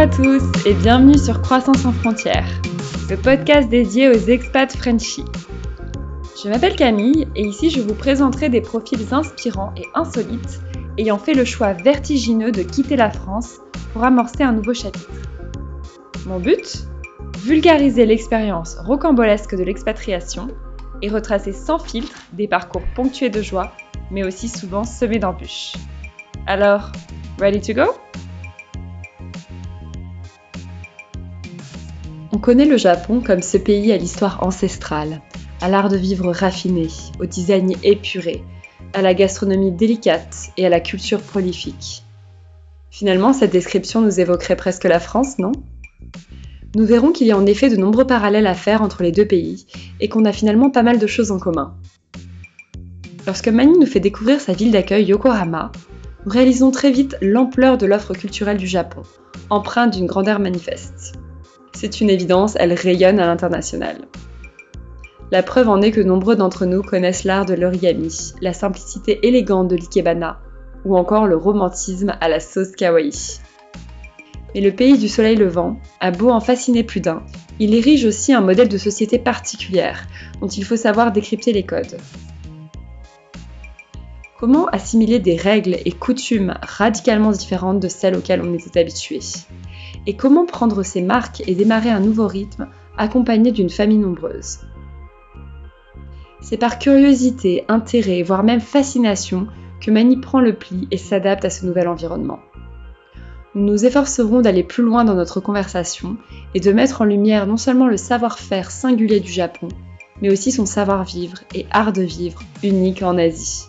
À tous et bienvenue sur Croissance sans frontières, le podcast dédié aux expats Frenchies. Je m'appelle Camille et ici je vous présenterai des profils inspirants et insolites ayant fait le choix vertigineux de quitter la France pour amorcer un nouveau chapitre. Mon but? Vulgariser l'expérience rocambolesque de l'expatriation et retracer sans filtre des parcours ponctués de joie, mais aussi souvent semés d'embûches. Alors, ready to go? On connaît le Japon comme ce pays à l'histoire ancestrale, à l'art de vivre raffiné, au design épuré, à la gastronomie délicate et à la culture prolifique. Finalement, cette description nous évoquerait presque la France, non? Nous verrons qu'il y a en effet de nombreux parallèles à faire entre les deux pays et qu'on a finalement pas mal de choses en commun. Lorsque Mani nous fait découvrir sa ville d'accueil Yokohama, nous réalisons très vite l'ampleur de l'offre culturelle du Japon, empreinte d'une grandeur manifeste. C'est une évidence, elle rayonne à l'international. La preuve en est que nombreux d'entre nous connaissent l'art de l'origami, la simplicité élégante de l'ikebana, ou encore le romantisme à la sauce kawaii. Mais le pays du soleil levant a beau en fasciner plus d'un, il érige aussi un modèle de société particulière, dont il faut savoir décrypter les codes. Comment assimiler des règles et coutumes radicalement différentes de celles auxquelles on était habitué? Et comment prendre ses marques et démarrer un nouveau rythme accompagné d'une famille nombreuse? C'est par curiosité, intérêt, voire même fascination que Mani prend le pli et s'adapte à ce nouvel environnement. Nous nous efforcerons d'aller plus loin dans notre conversation et de mettre en lumière non seulement le savoir-faire singulier du Japon, mais aussi son savoir-vivre et art de vivre unique en Asie.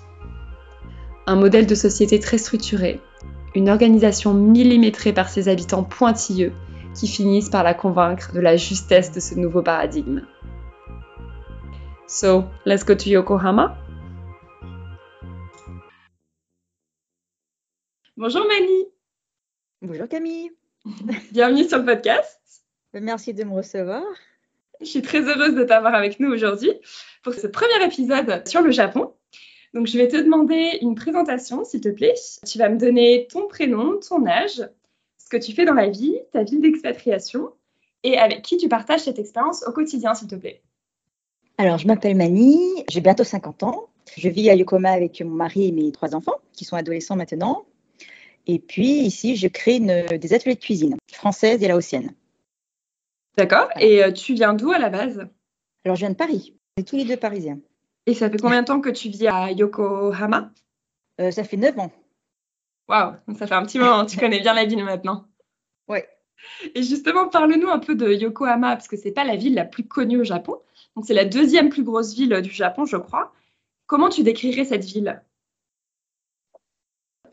Un modèle de société très structuré, une organisation millimétrée par ses habitants pointilleux qui finissent par la convaincre de la justesse de ce nouveau paradigme. So, let's go to Yokohama. Bonjour Mani. Bonjour Camille. Bienvenue sur le podcast. Merci de me recevoir. Je suis très heureuse de t'avoir avec nous aujourd'hui pour ce premier épisode sur le Japon. Donc, je vais te demander une présentation, s'il te plaît. Tu vas me donner ton prénom, ton âge, ce que tu fais dans la vie, ta ville d'expatriation et avec qui tu partages cette expérience au quotidien, s'il te plaît. Alors, je m'appelle Mani, j'ai bientôt 50 ans. Je vis à Yokohama avec mon mari et mes trois enfants, qui sont adolescents maintenant. Et puis, ici, je crée des ateliers de cuisine françaises et laotiennes. D'accord. Et euh, tu viens d'où à la base? Alors, je viens de Paris. On est tous les deux parisiens. Et ça fait combien de temps que tu vis à Yokohama? Euh, Ça fait 9 ans. Waouh, ça fait un petit moment, tu connais bien la ville maintenant. Oui. Et justement, parle-nous un peu de Yokohama, parce que ce n'est pas la ville la plus connue au Japon. Donc, c'est la deuxième plus grosse ville du Japon, je crois. Comment tu décrirais cette ville?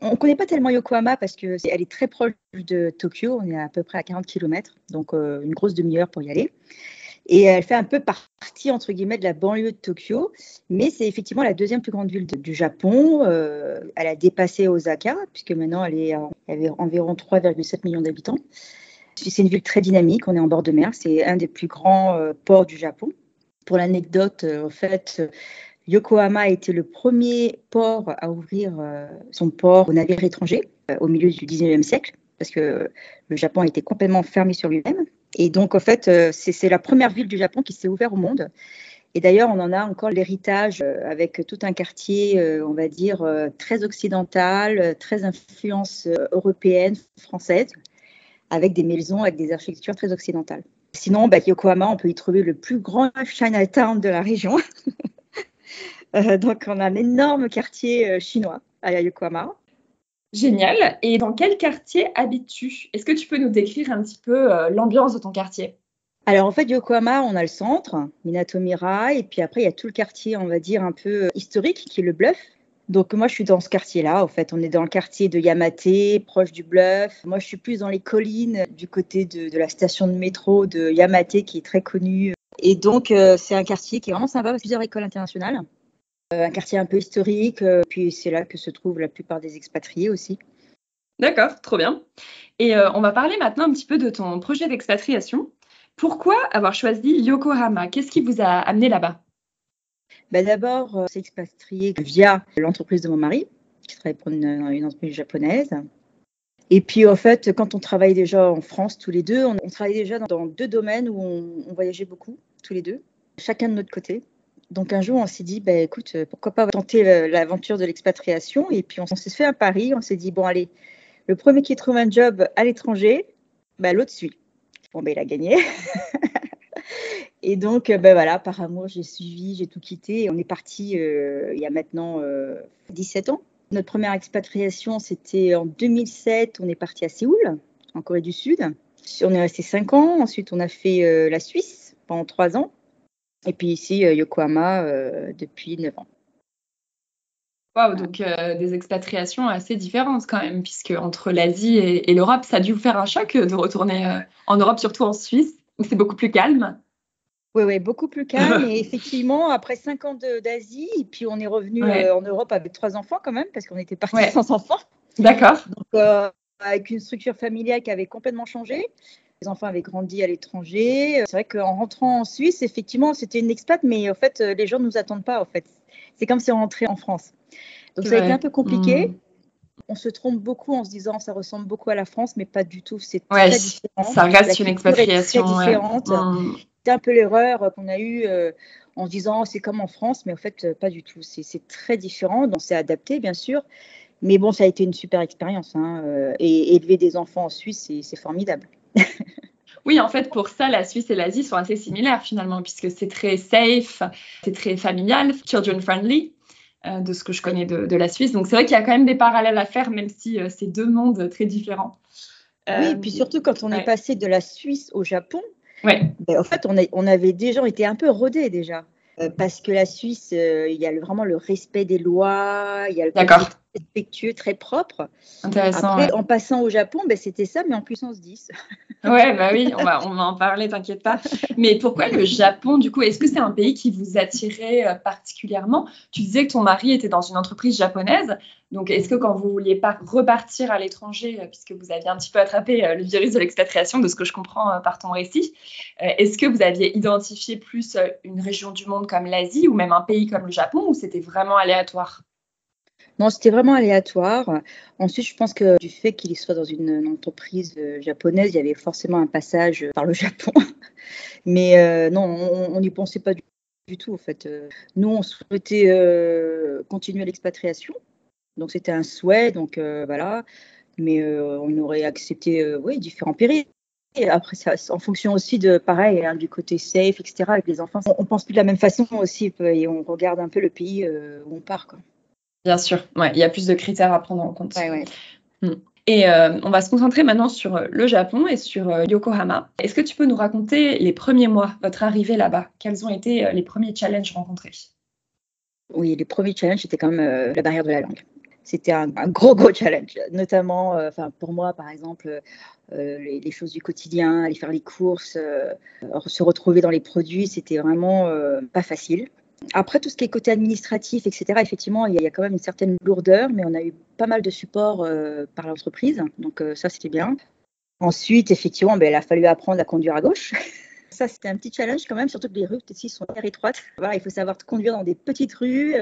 On ne connaît pas tellement Yokohama parce qu'elle est, est très proche de Tokyo. On est à peu près à 40 km, donc euh, une grosse demi-heure pour y aller. Et elle fait un peu partie, entre guillemets, de la banlieue de Tokyo. Mais c'est effectivement la deuxième plus grande ville du Japon. Euh, elle a dépassé Osaka, puisque maintenant elle, est, elle avait environ 3,7 millions d'habitants. C'est une ville très dynamique. On est en bord de mer. C'est un des plus grands euh, ports du Japon. Pour l'anecdote, euh, en fait, Yokohama a été le premier port à ouvrir son port aux navires étrangers au milieu du 19e siècle, parce que le Japon été complètement fermé sur lui-même. Et donc, en fait, euh, c'est la première ville du Japon qui s'est ouverte au monde. Et d'ailleurs, on en a encore l'héritage euh, avec tout un quartier, euh, on va dire, très occidental, très influence européenne, française, avec des maisons, avec des architectures très occidentales. Sinon, bah, Yokohama, on peut y trouver le plus grand Chinatown de la région. donc, on a un énorme quartier chinois à Yokohama. Génial. Et dans quel quartier habites-tu? Est-ce que tu peux nous décrire un petit peu euh, l'ambiance de ton quartier? Alors en fait, Yokohama, on a le centre, Minato Mirai, et puis après, il y a tout le quartier, on va dire, un peu euh, historique, qui est le Bluff. Donc moi, je suis dans ce quartier-là. En fait, on est dans le quartier de Yamate, proche du Bluff. Moi, je suis plus dans les collines, du côté de, la station de métro de Yamate, qui est très connue. Et donc, euh, c'est un quartier qui est vraiment sympa, plusieurs écoles internationales. Euh, un quartier un peu historique, euh, puis c'est là que se trouvent la plupart des expatriés aussi. D'accord, trop bien. Et euh, on va parler maintenant un petit peu de ton projet d'expatriation. Pourquoi avoir choisi Yokohama? Qu'est-ce qui vous a amené là-bas? Ben D'abord, c'est expatrié via l'entreprise de mon mari, qui travaille pour une, entreprise japonaise. Et puis en fait, quand on travaillait déjà en France tous les deux, on, travaillait déjà dans, deux domaines où on, voyageait beaucoup tous les deux, chacun de notre côté. Donc un jour, on s'est dit, bah, écoute, pourquoi pas tenter l'aventure de l'expatriation? Et puis on, s'est fait un pari, on s'est dit, bon allez, le premier qui trouve un job à l'étranger, bah, l'autre suit. Bon, ben, il a gagné. et donc, ben voilà, par amour, j'ai suivi, j'ai tout quitté. Et on est parti euh, il y a maintenant 17 euh, ans. Notre première expatriation, c'était en 2007. On est parti à Séoul, en Corée du Sud. On est resté 5 ans. Ensuite, on a fait euh, la Suisse pendant 3 ans. Et puis ici, Yokohama, depuis 9 ans. Wow, donc des expatriations assez différentes quand même, puisque entre l'Asie et, l'Europe, ça a dû vous faire un choc de retourner en Europe, surtout en Suisse, où c'est beaucoup plus calme. Oui, oui, beaucoup plus calme. et effectivement, après cinq ans d'Asie, et puis on est revenu euh, en Europe avec trois enfants quand même, parce qu'on était parti sans enfants. D'accord. Donc, euh, avec une structure familiale qui avait complètement changé. Les enfants avaient grandi à l'étranger. C'est vrai qu'en rentrant en Suisse, effectivement, c'était une expat, mais en fait, les gens ne nous attendent pas. En fait, c'est comme si on rentrait en France. Donc, ça a été un peu compliqué. Hmm. On se trompe beaucoup en se disant ça ressemble beaucoup à la France, mais pas du tout. C'est très différent. Ça reste une expatriation. Très différente. Hmm un peu l'erreur qu'on a eue euh, en se disant c'est comme en France, mais en fait, euh, pas du tout. C'est très différent. On s'est adapté, bien sûr. Mais bon, ça a été une super expérience. Hein, euh, et élever des enfants en Suisse, c'est formidable. Oui, en fait, pour ça, la Suisse et l'Asie sont assez similaires finalement, puisque c'est très safe, c'est très familial, children friendly, de ce que je connais de, la Suisse. Donc c'est vrai qu'il y a quand même des parallèles à faire, même si c'est deux mondes très différents. oui, et puis surtout quand on est passé de la Suisse au Japon, Ouais. Ben, en fait, on, on avait déjà été un peu rodés déjà. Euh, parce que la Suisse, euh, il y a vraiment le respect des lois, il y a le respectueux, très propre. Intéressant. Après, en passant au Japon, ben, c'était ça, mais en puissance 10. ouais, bah oui, on va, on va en parler, t'inquiète pas. Mais pourquoi le Japon, du coup Est-ce que c'est un pays qui vous attirait euh, particulièrement? Tu disais que ton mari était dans une entreprise japonaise. Donc, est-ce que quand vous vouliez pas repartir à l'étranger, puisque vous aviez un petit peu attrapé le virus de l'expatriation, de ce que je comprends par ton récit, est-ce que vous aviez identifié plus une région du monde comme l'Asie ou même un pays comme le Japon ou c'était vraiment aléatoire? Non, c'était vraiment aléatoire. Ensuite, je pense que du fait qu'il soit dans une, entreprise euh, japonaise, il y avait forcément un passage par le Japon. Mais euh, non, on n'y pensait pas du, tout, en fait. Nous, on souhaitait euh, continuer l'expatriation. Donc, c'était un souhait, donc voilà. Mais on aurait accepté oui, différents périls. Après, en fonction aussi de, pareil, hein, du côté safe, etc., avec les enfants, on, pense plus de la même façon aussi, et on regarde un peu le pays euh, où on part. Bien sûr, ouais, il y a plus de critères à prendre en compte. Ouais, ouais. Hmm. Et euh, on va se concentrer maintenant sur euh, le Japon et sur Yokohama. Est-ce que tu peux nous raconter les premiers mois, votre arrivée là-bas? Quels ont été les premiers challenges rencontrés? Oui, les premiers challenges, c'était quand même la barrière de la langue c'était un, gros, gros challenge. Notamment, euh, enfin pour moi, par exemple, euh, les, choses du quotidien, aller faire les courses, euh, se retrouver dans les produits, c'était vraiment pas facile. Après, tout ce qui est côté administratif, etc., effectivement, il y, a quand même une certaine lourdeur, mais on a eu pas mal de support par l'entreprise, donc ça, c'était bien. Ensuite, effectivement, ben, il a fallu apprendre à conduire à gauche. Ça, c'était un petit challenge quand même, surtout que les rues ici sont très étroites. Il faut savoir conduire dans des petites rues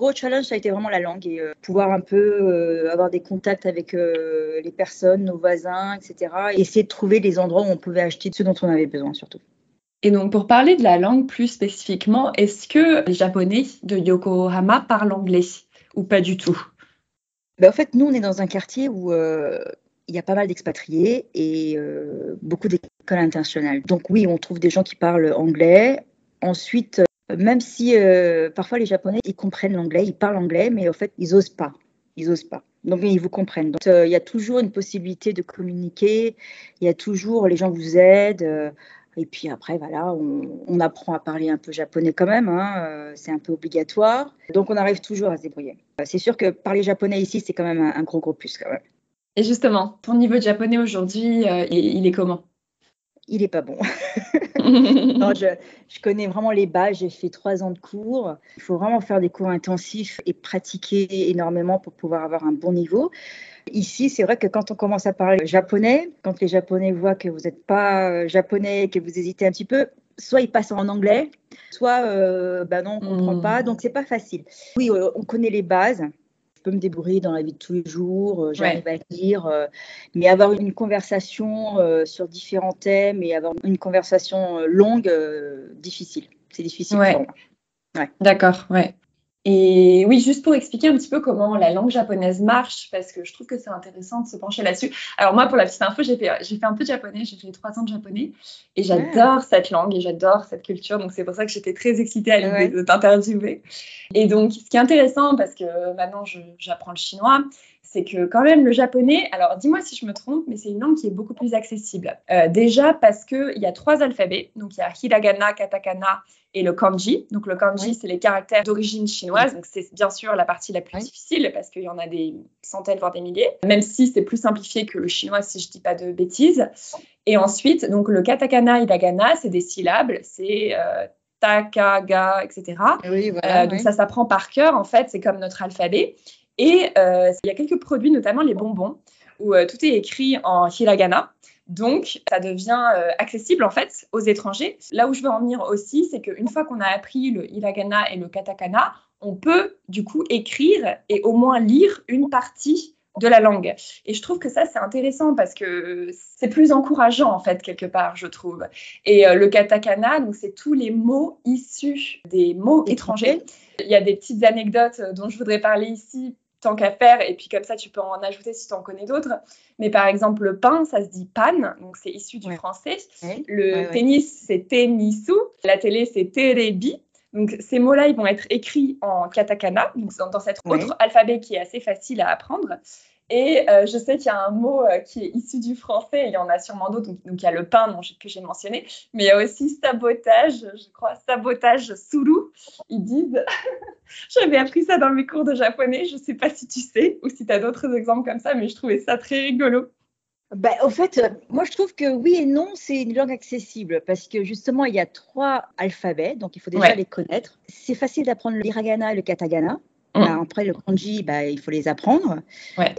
gros challenge, ça a été vraiment la langue et euh, pouvoir un peu euh, avoir des contacts avec euh, les personnes, nos voisins, etc. Et essayer de trouver des endroits où on pouvait acheter ce dont on avait besoin surtout. Et donc, pour parler de la langue plus spécifiquement, est-ce que les Japonais de Yokohama parlent anglais ou pas du tout? Ben, En fait, nous, on est dans un quartier où il y a pas mal d'expatriés et beaucoup d'écoles internationales. Donc oui, on trouve des gens qui parlent anglais. Ensuite, même si euh, parfois les Japonais, ils comprennent l'anglais, ils parlent anglais, mais en fait, ils osent pas. Ils osent pas. Donc, ils vous comprennent. Donc, euh, il y a toujours une possibilité de communiquer. Il y a toujours, les gens vous aident. Euh, et puis après, voilà, on, apprend à parler un peu japonais quand même. Hein, c'est un peu obligatoire. Donc, on arrive toujours à se débrouiller. C'est sûr que parler japonais ici, c'est quand même un, gros, gros plus quand même. Et justement, ton niveau de japonais aujourd'hui, il est comment? Il n'est pas bon. je, connais vraiment les bases. J'ai fait trois ans de cours. Il faut vraiment faire des cours intensifs et pratiquer énormément pour pouvoir avoir un bon niveau. Ici, c'est vrai que quand on commence à parler japonais, quand les Japonais voient que vous n'êtes pas euh, japonais, que vous hésitez un petit peu, soit ils passent en anglais, soit euh, bah non, on ne comprend hmm. pas. Donc, c'est pas facile. Oui, euh, on connaît les bases. je peux me débrouiller dans la vie de tous les jours, euh, j'arrive à lire, euh, mais avoir une conversation euh, sur différents thèmes et avoir une conversation longue, difficile. C'est difficile pour moi. D'accord, ouais. Et oui, juste pour expliquer un petit peu comment la langue japonaise marche, parce que je trouve que c'est intéressant de se pencher là-dessus. Alors moi, pour la petite info, j'ai fait, j'ai fait un peu de japonais, j'ai fait trois ans de japonais, et j'adore cette langue et j'adore cette culture, donc c'est pour ça que j'étais très excitée à l'idée de t'interviewer. Et donc, ce qui est intéressant, parce que maintenant j'apprends le chinois, c'est que quand même le japonais, alors dis-moi si je me trompe, mais c'est une langue qui est beaucoup plus accessible. Euh, déjà parce qu'il y a trois alphabets, donc il y a hiragana, katakana et le kanji. Donc le kanji, c'est les caractères d'origine chinoise, donc c'est bien sûr la partie la plus difficile parce qu'il y en a des centaines, voire des milliers, même si c'est plus simplifié que le chinois, si je dis pas de bêtises. Et ensuite, donc le katakana, hiragana, c'est des syllabes, c'est euh, takaga, etc. Euh, donc ça s'apprend par cœur, en fait, c'est comme notre alphabet. Et euh, il y a quelques produits, notamment les bonbons, où euh, tout est écrit en hiragana. Donc, ça devient euh, accessible en fait aux étrangers. Là où je veux en venir aussi, c'est qu'une fois qu'on a appris le hiragana et le katakana, on peut du coup écrire et au moins lire une partie de la langue. Et je trouve que ça, c'est intéressant parce que c'est plus encourageant, en fait, quelque part, je trouve. Et le katakana, donc, c'est tous les mots issus des mots étrangers. Il y a des petites anecdotes dont je voudrais parler ici tant qu'à faire, et puis comme ça, tu peux en ajouter si tu en connais d'autres. Mais par exemple, le pain, ça se dit pan, donc c'est issu du français. Le tennis, c'est tennisu. La télé, c'est terebi. Donc ces mots-là, ils vont être écrits en katakana, donc dans cet autre alphabet qui est assez facile à apprendre. Et euh, je sais qu'il y a un mot euh, qui est issu du français, il y en a sûrement d'autres, donc, il y a le pain que j'ai mentionné, mais il y a aussi sabotage, je crois, sabotage suru, ils disent. J'avais appris ça dans mes cours de japonais, je ne sais pas si tu sais ou si tu as d'autres exemples comme ça, mais je trouvais ça très rigolo. Ben, au fait, euh, moi je trouve que oui et non, c'est une langue accessible parce que justement il y a trois alphabets, donc il faut déjà les connaître. C'est facile d'apprendre l'hiragana et le katagana. Mm. Bah, après, le kanji, bah, il faut les apprendre.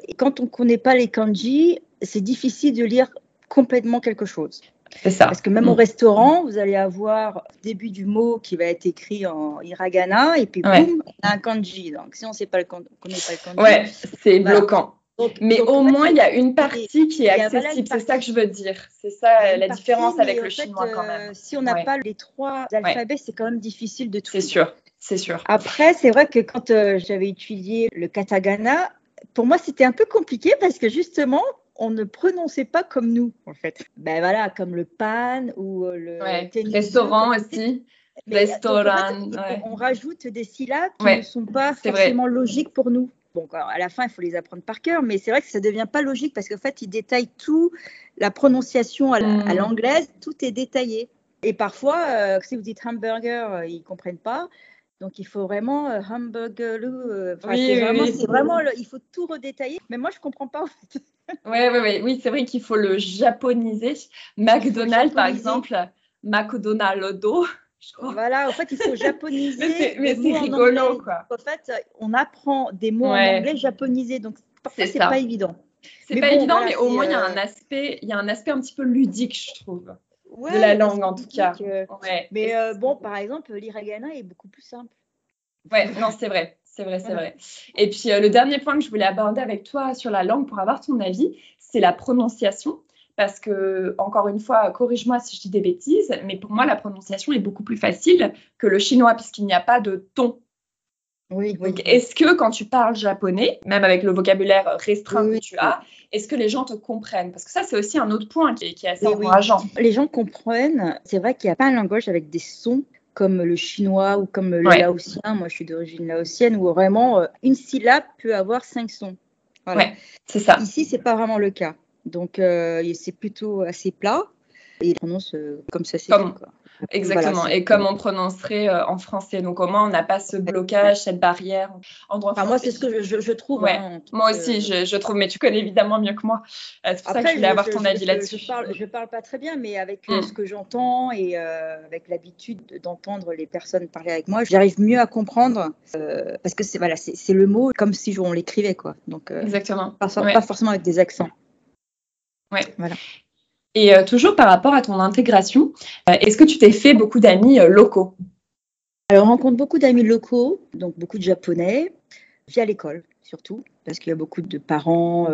Et quand on ne connaît pas les kanji, c'est difficile de lire complètement quelque chose. C'est ça. Parce que même au mm. restaurant, vous allez avoir le début du mot qui va être écrit en hiragana et puis boum, on a un kanji. Donc si on ne connaît pas le kanji, ouais, c'est bloquant. mais au moins, il y a une partie qui est accessible. C'est ça que je veux dire. C'est ça la différence avec le chinois quand même. Euh, si on n'a pas les trois alphabets, c'est quand même difficile de tout. C'est sûr. C'est sûr. Après, c'est vrai que quand euh, j'avais étudié le katagana, pour moi, c'était un peu compliqué parce que justement, on ne prononçait pas comme nous, en fait. Ben voilà, comme le pan ou euh, le restaurant aussi. Restaurant. On rajoute des syllabes qui ne sont pas forcément logiques pour nous. Bon, à la fin, il faut les apprendre par cœur, mais c'est vrai que ça ne devient pas logique parce qu'en fait, ils détaillent tout, la prononciation à hmm. l'anglaise, tout est détaillé. Et parfois, euh, si vous dites hamburger, ils ne comprennent pas. Donc il faut vraiment euh, hamburger. Euh, oui, c'est vraiment, il faut tout redétailler. Mais moi je comprends pas en fait. Oui, oui, oui, oui c'est vrai qu'il faut le japoniser. McDonald's par exemple, McDonald's. Voilà, en fait, il faut japoniser. mais c'est rigolo, quoi. En fait, on apprend des mots en anglais japonisés, donc parfois, c'est pas évident. C'est pas évident, mais au moins, il y a euh, un aspect, il y a un aspect un petit peu ludique, je trouve de la langue en tout cas. Mais euh, bon, par exemple, l'iragana est beaucoup plus simple. Ouais, non, c'est vrai. C'est vrai, c'est vrai. Et puis, euh, le dernier point que je voulais aborder avec toi sur la langue pour avoir ton avis, c'est la prononciation. Parce que, encore une fois, corrige-moi si je dis des bêtises, mais pour moi, la prononciation est beaucoup plus facile que le chinois, puisqu'il n'y a pas de ton oui, Donc, est-ce que quand tu parles japonais, même avec le vocabulaire restreint que tu as, est-ce que les gens te comprennent? Parce que ça, c'est aussi un autre point qui est, assez encourageant. Les gens comprennent. C'est vrai qu'il n'y a pas un langage avec des sons comme le chinois ou comme le laotien. Moi, je suis d'origine laotienne, où vraiment euh, une syllabe peut avoir cinq sons. Voilà. c'est ça. Ici, c'est pas vraiment le cas. Donc, euh, c'est plutôt assez plat. Et ils prononcent euh, comme ça, c'est comme, Exactement. et comme on prononcerait euh, en français. Donc, au moins, on n'a pas ce blocage, cette barrière en droit Moi, c'est ce que je, trouve. Hein, moi aussi, je, trouve. Mais tu connais évidemment mieux que moi. Euh, c'est pour ça que je voulais avoir ton avis là-dessus. Je parle, parle pas très bien, mais avec euh, mm. ce que j'entends et avec l'habitude d'entendre les personnes parler avec moi, j'arrive mieux à comprendre parce que c'est voilà, c'est le mot comme si on l'écrivait. quoi. Donc, Exactement. Pas, pas forcément avec des accents. Ouais. Voilà. Et euh, toujours par rapport à ton intégration, euh, est-ce que tu t'es fait beaucoup d'amis euh, locaux? Alors, on rencontre beaucoup d'amis locaux, donc beaucoup de Japonais, via l'école. surtout, parce qu'il y a beaucoup de parents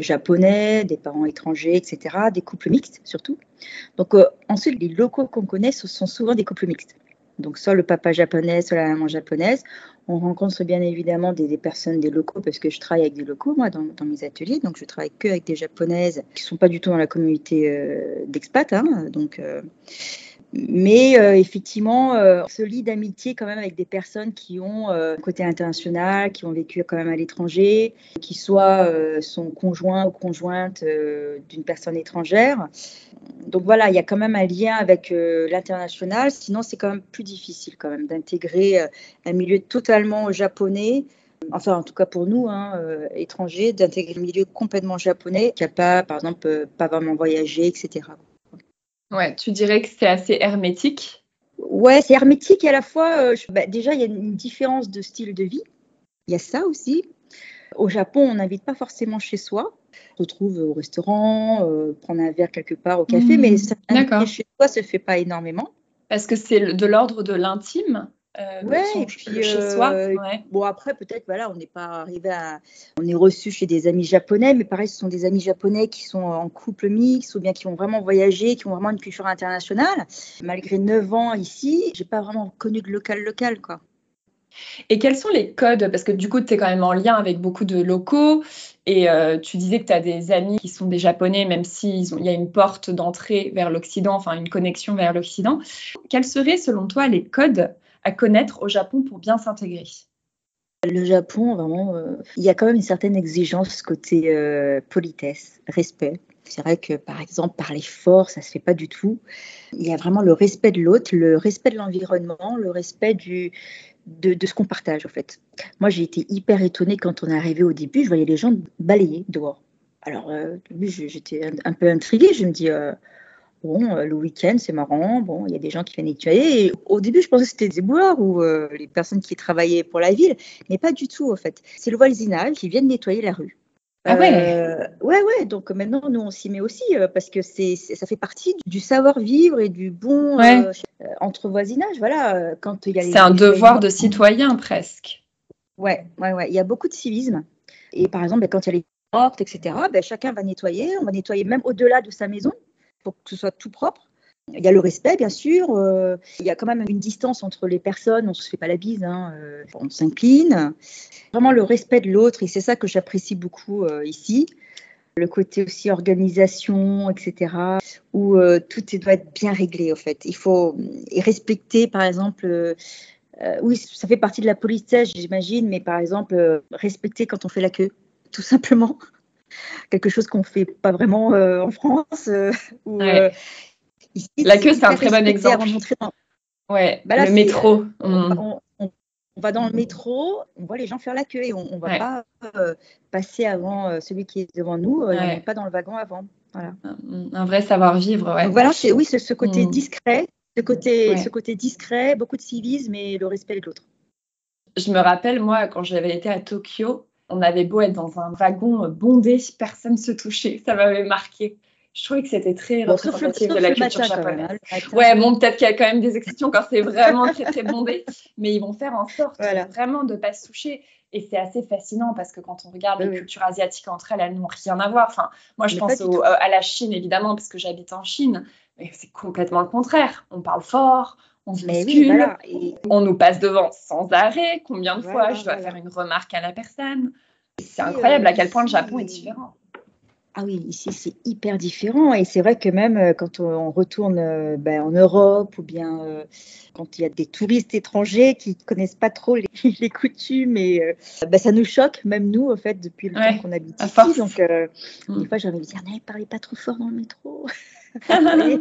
japonais, des parents étrangers, etc., des couples mixtes surtout. Donc ensuite, les locaux qu'on connaît, ce sont souvent des couples mixtes. Donc soit le papa japonais, soit la maman japonaise. On rencontre bien évidemment des, personnes, des locaux, parce que je travaille avec des locaux, moi, dans, mes ateliers. Donc je travaille que avec des japonaises qui sont pas du tout dans la communauté euh, d'expat. Hein. donc mais euh, effectivement, euh, se lie d'amitié quand même avec des personnes qui ont euh, côté international, qui ont vécu quand même à l'étranger, qui soient son conjoint ou conjointe d'une personne étrangère. Donc voilà, il y a quand même un lien avec l'international. Sinon, c'est quand même plus difficile quand même d'intégrer un milieu totalement japonais enfin en tout cas pour nous, hein, étrangers, d'intégrer un milieu complètement japonais qui n'a pas, par exemple, pas vraiment voyagé, etc. Ouais, tu dirais que c'est assez hermétique Ouais, c'est hermétique et à la fois, euh, bah, déjà, il y a une différence de style de vie. Il y a ça aussi. Au Japon, on n'invite pas forcément chez soi. On se retrouve au restaurant, euh, prendre un verre quelque part au café, mmh. mais ça, chez soi se fait pas énormément. Parce que c'est de l'ordre de l'intime euh, ouais, et puis chez soi. Euh, bon après peut-être voilà, on n'est pas arrivé à, on est reçu chez des amis japonais, mais pareil, ce sont des amis japonais qui sont en couple mixte ou bien qui ont vraiment voyagé, qui ont vraiment une culture internationale. Malgré 9 ans ici, j'ai pas vraiment connu de local local quoi. Et quels sont les codes? Parce que du coup, tu es quand même en lien avec beaucoup de locaux et euh, tu disais que tu as des amis qui sont des Japonais, même s'il y a une porte d'entrée vers l'Occident, enfin une connexion vers l'Occident. Quels seraient selon toi les codes à connaître au Japon pour bien s'intégrer le Japon, vraiment, euh, il y a quand même une certaine exigence côté euh, politesse, respect. C'est vrai que, par exemple, parler fort, ça se fait pas du tout. Il y a vraiment le respect de l'autre, le respect de l'environnement, le respect de, ce qu'on partage, en fait. Moi, j'ai été hyper étonnée quand on est arrivé au début. Je voyais les gens balayer dehors. Alors, euh, j'étais un, peu intriguée. Je me dis, Bon, euh, le week-end, c'est marrant. Bon, il y a des gens qui viennent nettoyer. au début, je pensais que c'était des éboueurs ou euh, les personnes qui travaillaient pour la ville, mais pas du tout, en fait. C'est le voisinage qui vient nettoyer la rue. Ah ouais euh, Ouais, ouais. Donc maintenant, nous, on s'y met aussi parce que c'est, ça fait partie du savoir-vivre et du bon entre voisinage. Voilà. Quand il y a c'est un devoir de citoyen presque. Ouais, ouais, ouais. Il y a beaucoup de civisme. Et par exemple, quand il y a les portes, etc., ben, chacun va nettoyer. On va nettoyer même au-delà de sa maison pour que ce soit tout propre. Il y a le respect, bien sûr. Euh, il y a quand même une distance entre les personnes. On ne se fait pas la bise. Hein, euh, on s'incline. Vraiment le respect de l'autre. Et c'est ça que j'apprécie beaucoup euh, ici. Le côté aussi organisation, etc. Où tout doit être bien réglé, en fait. Il faut respecter, par exemple. oui, ça fait partie de la politesse, j'imagine. Mais par exemple, respecter quand on fait la queue, tout simplement quelque chose qu'on fait pas vraiment euh, en France. Euh, euh, la queue, c'est un très bon exemple. Ouais, bah le métro. On, va dans le métro, on voit les gens faire la queue et on ne va pas passer avant celui qui est devant nous, on n'est pas dans le wagon avant. Voilà. Un, vrai savoir-vivre. Ouais. voilà, oui, ce, ce côté mm. discret, ce côté, ce côté discret, beaucoup de civisme et le respect de l'autre. Je me rappelle, moi, quand j'avais été à Tokyo, on avait beau être dans un wagon bondé, personne se touchait. Ça m'avait marqué. Je trouvais que c'était très représentatif de la culture japonaise. ouais, bon, peut-être qu'il y a quand même des exceptions quand c'est vraiment très très bondé, mais ils vont faire en sorte vraiment de ne pas se toucher. Et c'est assez fascinant parce que quand on regarde les cultures asiatiques entre elles, elles n'ont rien à voir. Enfin, moi, je pense euh, à la Chine évidemment parce que j'habite en Chine, mais c'est complètement le contraire. On parle fort, on se on nous passe devant sans arrêt. Combien de fois je dois faire une remarque à la personne? C'est incroyable à quel point le Japon est différent. Ah oui, ici c'est hyper différent et c'est vrai que même euh, quand on retourne euh, ben, en Europe ou bien euh, quand il y a des touristes étrangers qui ne connaissent pas trop les, coutumes et ben, ça nous choque, même nous en fait depuis le temps qu'on habite ici. Donc mm. des fois j'ai envie de dire, ne parlez pas trop fort dans le métro. non,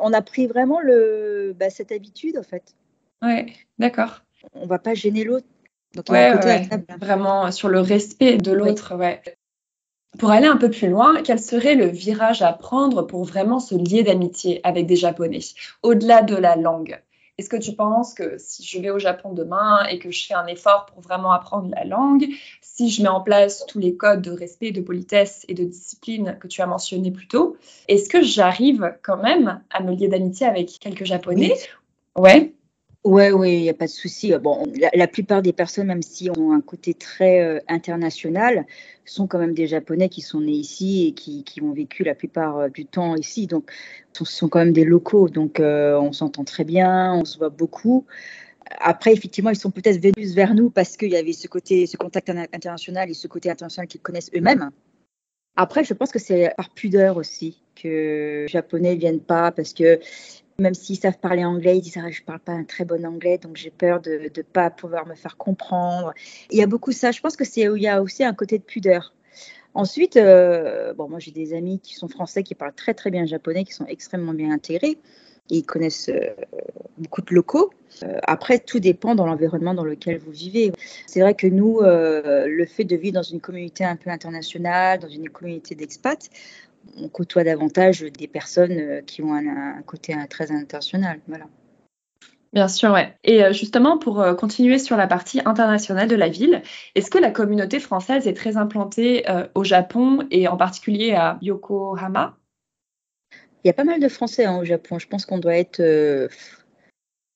on, a pris vraiment le, bah, cette habitude, en fait. Ouais, d'accord. On va pas gêner l'autre. Donc, vraiment sur le respect de l'autre, ouais. Pour aller un peu plus loin, quel serait le virage à prendre pour vraiment se lier d'amitié avec des Japonais, au-delà de la langue? Est-ce que tu penses que si je vais au Japon demain et que je fais un effort pour vraiment apprendre la langue, si je mets en place tous les codes de respect, de politesse et de discipline que tu as mentionnés plus tôt, est-ce que j'arrive quand même à me lier d'amitié avec quelques Japonais? Ouais. Ouais, oui, il n'y a pas de souci. Bon, la, plupart des personnes, même si ont un côté très euh, international, sont quand même des Japonais qui sont nés ici et qui, qui ont vécu la plupart euh, du temps ici. Donc, ce sont quand même des locaux. Donc, euh, on s'entend très bien, on se voit beaucoup. Après, effectivement, ils sont peut-être venus vers nous parce qu'il y avait ce côté, ce contact international et ce côté international qu'ils connaissent eux-mêmes. Après, je pense que c'est par pudeur aussi que les Japonais ne viennent pas parce que même s'ils savent parler anglais, ils disent ah, je parle pas un très bon anglais, donc j'ai peur de ne pas pouvoir me faire comprendre. Il y a beaucoup ça. Je pense que c'est il y a aussi un côté de pudeur. Ensuite, euh, bon, moi j'ai des amis qui sont français, qui parlent très très bien japonais, qui sont extrêmement bien intégrés. Et ils connaissent euh, beaucoup de locaux. Euh, après, tout dépend dans l'environnement dans lequel vous vivez. C'est vrai que nous, le fait de vivre dans une communauté un peu internationale, dans une communauté d'expats, on côtoie davantage des personnes euh, qui ont un, côté très international. Voilà. Bien sûr, ouais. Et euh, justement, pour euh, continuer sur la partie internationale de la ville, est-ce que la communauté française est très implantée au Japon et en particulier à Yokohama? Il y a pas mal de Français hein, au Japon. Je pense qu'on doit être, je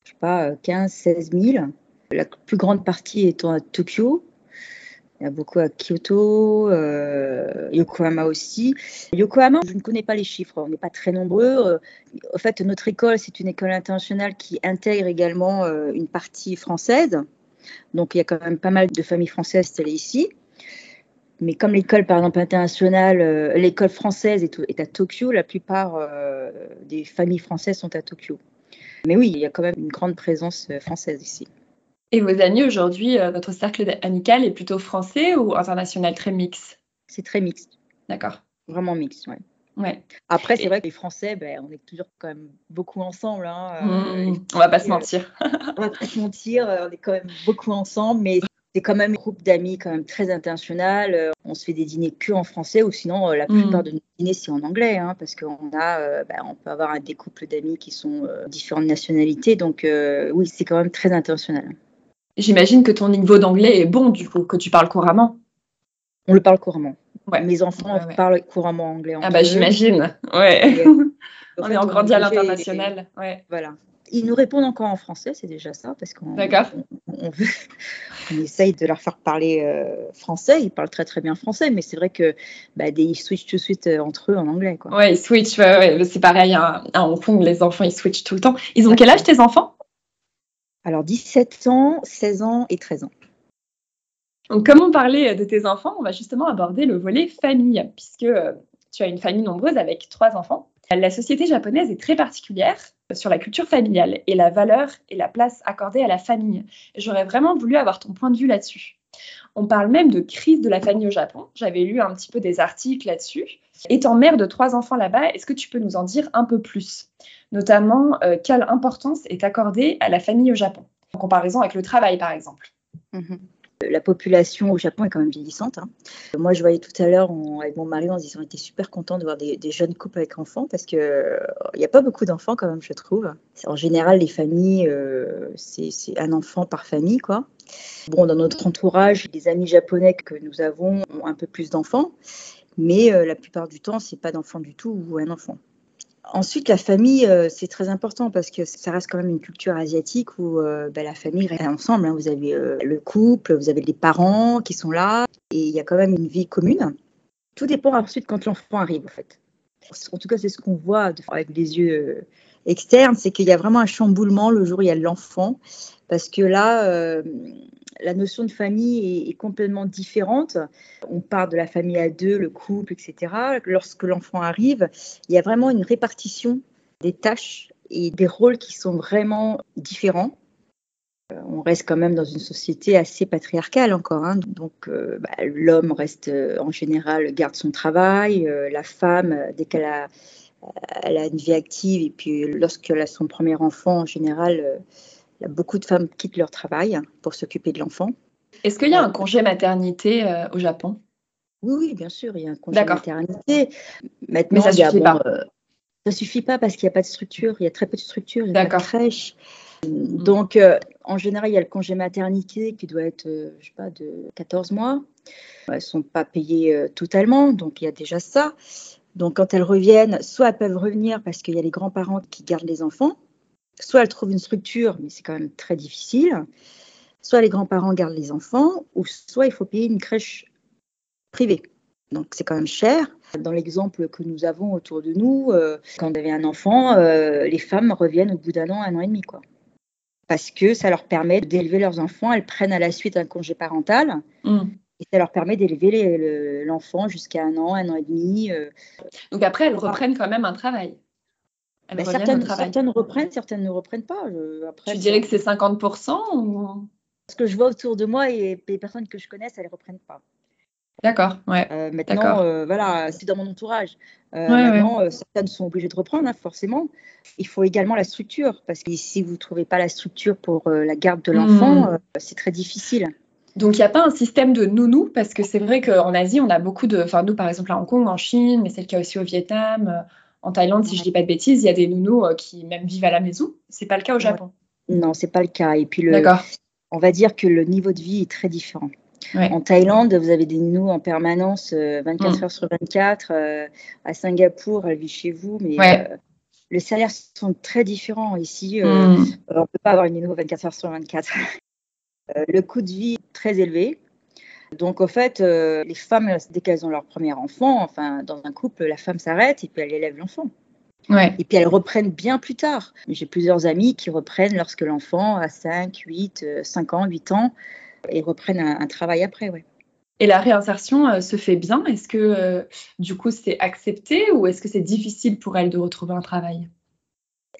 sais pas, 15, 16 000. La plus grande partie étant à Tokyo. Il y a beaucoup à Kyoto, euh, Yokohama aussi. Yokohama, je ne connais pas les chiffres, on n'est pas très nombreux. Euh, en fait, notre école, c'est une école internationale qui intègre également euh, une partie française. Donc, il y a quand même pas mal de familles françaises installées ici. Mais comme l'école, par exemple, internationale, l'école française est, est, à Tokyo, la plupart des familles françaises sont à Tokyo. Mais oui, il y a quand même une grande présence française ici. Et vos amis aujourd'hui, euh, votre cercle amical est plutôt français ou international très mixte C'est très mixte. D'accord. Vraiment mixte, ouais. Ouais. Après, c'est vrai que les Français, ben, on est toujours quand même beaucoup ensemble. Hein, euh, mmh, on va pas se mentir. on va pas se mentir, euh, on est quand même beaucoup ensemble, mais c'est quand même un groupe d'amis quand même très international. On se fait des dîners que en français ou sinon la plupart mmh. de nos dîners c'est en anglais, hein, parce qu'on a, ben, on peut avoir des couples d'amis qui sont différentes nationalités, donc oui, c'est quand même très international. J'imagine que ton niveau d'anglais est bon, du coup, que tu parles couramment. On le parle couramment. Mes enfants parlent couramment anglais. Ah bah j'imagine, ouais. on est en grandi à l'international, ouais. Voilà. Ils nous répondent encore en français, c'est déjà ça, parce qu'on on, on, essaye de leur faire parler euh, français. Ils parlent très très bien français, mais c'est vrai que bah, des, ils switchent tout de suite euh, entre eux en anglais. Quoi. Ouais, ils switchent, c'est pareil à, à Hong Kong, les enfants ils switchent tout le temps. Ils ont quel âge tes enfants? Alors 17 ans, 16 ans et 13 ans. Donc, comme on parlait de tes enfants, on va justement aborder le volet famille, puisque euh, tu as une famille nombreuse avec trois enfants. La société japonaise est très particulière sur la culture familiale et la valeur et la place accordée à la famille. J'aurais vraiment voulu avoir ton point de vue là-dessus. On parle même de crise de la famille au Japon. J'avais lu un petit peu des articles là-dessus. Étant mère de trois enfants là-bas, est-ce que tu peux nous en dire un peu plus? Notamment, euh, quelle importance est accordée à la famille au Japon? En comparaison avec le travail, par exemple. Mhm. La population au Japon est quand même vieillissante. Hein. Moi, je voyais tout à l'heure avec mon mari, on, on était super contents de voir des, jeunes couples avec enfants parce qu'il n'y a pas beaucoup d'enfants quand même, je trouve. En général, les familles, euh, c'est un enfant par famille, quoi. Bon, dans notre entourage, les amis japonais que nous avons ont un peu plus d'enfants, mais euh, la plupart du temps, c'est pas d'enfants du tout ou un enfant. Ensuite, la famille, euh, c'est très important parce que ça reste quand même une culture asiatique où euh, bah, la famille reste ensemble. Hein. Vous avez le couple, vous avez les parents qui sont là et il y a quand même une vie commune. Tout dépend ensuite quand l'enfant arrive, en fait. En tout cas, c'est ce qu'on voit avec les yeux externes, c'est qu'il y a vraiment un chamboulement le jour où il y a l'enfant parce que là, la notion de famille est, complètement différente. On parle de la famille à deux, le couple, etc. Lorsque l'enfant arrive, il y a vraiment une répartition des tâches et des rôles qui sont vraiment différents. Euh, on reste quand même dans une société assez patriarcale encore. Hein. Donc euh, bah, l'homme reste euh, en général garde son travail, la femme dès qu'elle a, a une vie active et puis lorsqu'elle a son premier enfant en général beaucoup de femmes quittent leur travail pour s'occuper de l'enfant. Est-ce qu'il y a un congé maternité euh, au Japon? Oui, oui, bien sûr, il y a un congé maternité. Maintenant, Mais ça ne suffit pas. Euh, ça suffit pas parce qu'il n'y a pas de structure, il y a très peu de structure, il y a pas de crèche. Mm. Donc, euh, en général, il y a le congé maternité qui doit être, je sais pas, de 14 mois. Elles ne sont pas payées totalement, donc il y a déjà ça. Donc, quand elles reviennent, soit elles peuvent revenir parce qu'il y a les grands-parents qui gardent les enfants, soit elles trouvent une structure, mais c'est quand même très difficile, soit les grands-parents gardent les enfants, ou soit il faut payer une crèche privée. Donc c'est quand même cher. Dans l'exemple que nous avons autour de nous, euh, quand on avait un enfant, euh, les femmes reviennent au bout d'un an, un an et demi, quoi. Parce que ça leur permet d'élever leurs enfants, elles prennent à la suite un congé parental. Mm. Et ça leur permet d'élever l'enfant jusqu'à un an, un an et demi. Euh. Donc après, elles reprennent quand même un travail. Ben, certaines, certaines, reprennent, certaines ne reprennent pas. Après, tu dirais que c'est 50% ou... Ce que je vois autour de moi et les personnes que je connais, elles ne reprennent pas. D'accord, ouais. Euh, maintenant, euh, voilà, c'est dans mon entourage. Euh, maintenant, certaines sont obligées de reprendre, hein, forcément. Il faut également la structure, parce que si vous ne trouvez pas la structure pour la garde de l'enfant, hmm. c'est très difficile. Donc, il n'y a pas un système de nounou, parce que c'est vrai qu'en Asie, on a beaucoup de. Enfin, nous, par exemple, à Hong Kong, en Chine, mais c'est le cas aussi au Vietnam, en Thaïlande, si je ne dis pas de bêtises, il y a des nounous qui même vivent à la maison. C'est pas le cas au Japon. Non, c'est pas le cas. Et puis, le, on va dire que le niveau de vie est très différent. En Thaïlande, vous avez des nounous en permanence 24 euh, mm. heures sur 24. Euh, à Singapour, elle vit chez vous, mais euh, les salaires sont très différents. Ici, mm. on ne peut pas avoir une nounou 24 heures sur 24. le coût de vie est très élevé. Donc, au fait, les femmes, dès qu'elles ont leur premier enfant, enfin, dans un couple, la femme s'arrête et puis elle élève l'enfant. Et puis elles reprennent bien plus tard. J'ai plusieurs amis qui reprennent lorsque l'enfant a 5, 8, 5 ans, 8 ans et reprennent un, travail après. Ouais. Et la réinsertion euh, se fait bien? Est-ce que euh, du coup c'est accepté ou est-ce que c'est difficile pour elle de retrouver un travail?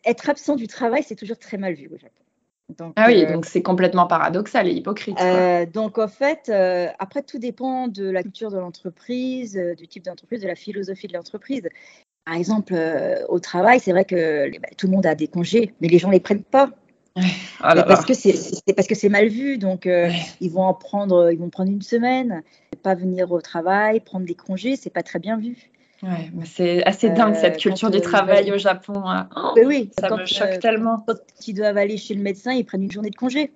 Être absent du travail, c'est toujours très mal vu au Japon. Donc, ah oui, euh, donc c'est complètement paradoxal et hypocrite. donc en fait, après tout dépend de la culture de l'entreprise, du type d'entreprise, de la philosophie de l'entreprise. Par exemple, au travail, c'est vrai que bah, tout le monde a des congés, mais les gens ne les prennent pas. Ah parce que c'est parce que c'est mal vu, donc euh, ils vont en prendre, ils vont prendre une semaine, pas venir au travail, prendre des congés, c'est pas très bien vu. Ouais, c'est assez dingue cette euh, culture du euh, travail au Japon. Hein. oui, ça me choque tellement. Quand ils doivent aller chez le médecin, ils prennent une journée de congé.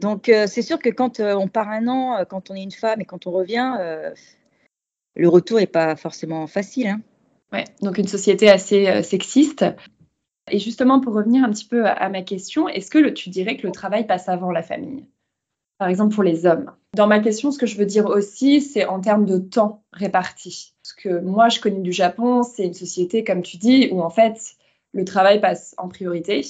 donc c'est sûr que quand on part un an, quand on est une femme et quand on revient, le retour est pas forcément facile. Hein. Ouais, donc une société assez sexiste. Et justement, pour revenir un petit peu à, ma question, est-ce que tu dirais que le travail passe avant la famille? Par exemple, pour les hommes. Dans ma question, ce que je veux dire aussi, c'est en termes de temps réparti. Ce que moi, je connais du Japon, c'est une société, comme tu dis, où en fait, le travail passe en priorité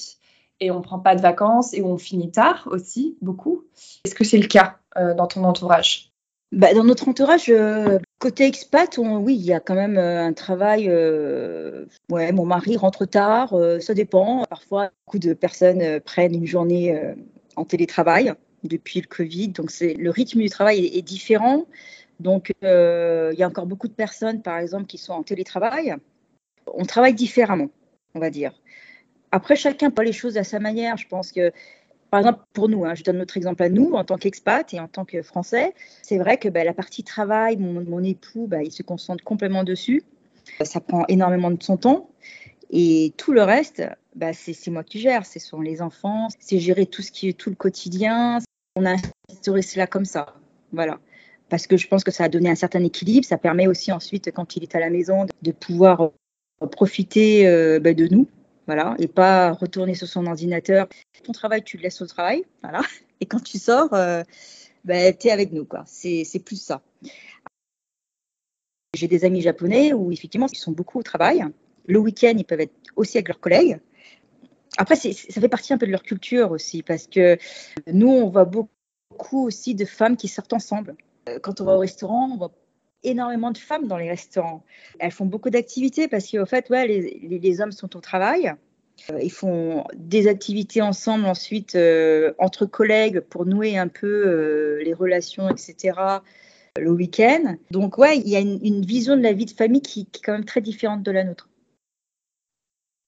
et on ne prend pas de vacances et on finit tard aussi, beaucoup. Est-ce que c'est le cas euh, dans ton entourage? Bah, dans notre entourage, euh, côté expat, oui, il y a quand même euh, un travail. Mon mari rentre tard, ça dépend. Parfois, beaucoup de personnes prennent une journée en télétravail depuis le Covid. Donc, le rythme du travail est, différent. Donc, il y a encore beaucoup de personnes, par exemple, qui sont en télétravail. On travaille différemment, on va dire. Après, chacun voit les choses à sa manière. Je pense que par exemple, pour nous, hein, je donne notre exemple à nous, en tant qu'expat et en tant que Français, c'est vrai que bah, la partie travail, mon, époux, bah, il se concentre complètement dessus. Ça prend énormément de son temps. Et tout le reste, bah, c'est moi qui gère. Ce sont les enfants, c'est gérer tout ce qui est tout le quotidien. On a instauré cela comme ça. Voilà. Parce que je pense que ça a donné un certain équilibre. Ça permet aussi ensuite, quand il est à la maison, de pouvoir profiter euh, de nous voilà, et pas retourner sur son ordinateur. Ton travail, tu le laisses au travail, voilà, et quand tu sors, euh, ben, tu es avec nous, quoi. C'est plus ça. J'ai des amis japonais où effectivement, ils sont beaucoup au travail. Le week-end, ils peuvent être aussi avec leurs collègues. Après, ça fait partie un peu de leur culture aussi, parce que nous, on voit beaucoup aussi de femmes qui sortent ensemble. Euh, quand on va au restaurant, on voit énormément de femmes dans les restaurants. Elles font beaucoup d'activités parce qu'au fait, ouais, les, les, hommes sont au travail. Euh, ils font des activités ensemble ensuite euh, entre collègues pour nouer un peu euh, les relations, etc. le week-end. Donc ouais, il y a une, une, vision de la vie de famille qui, qui est quand même très différente de la nôtre.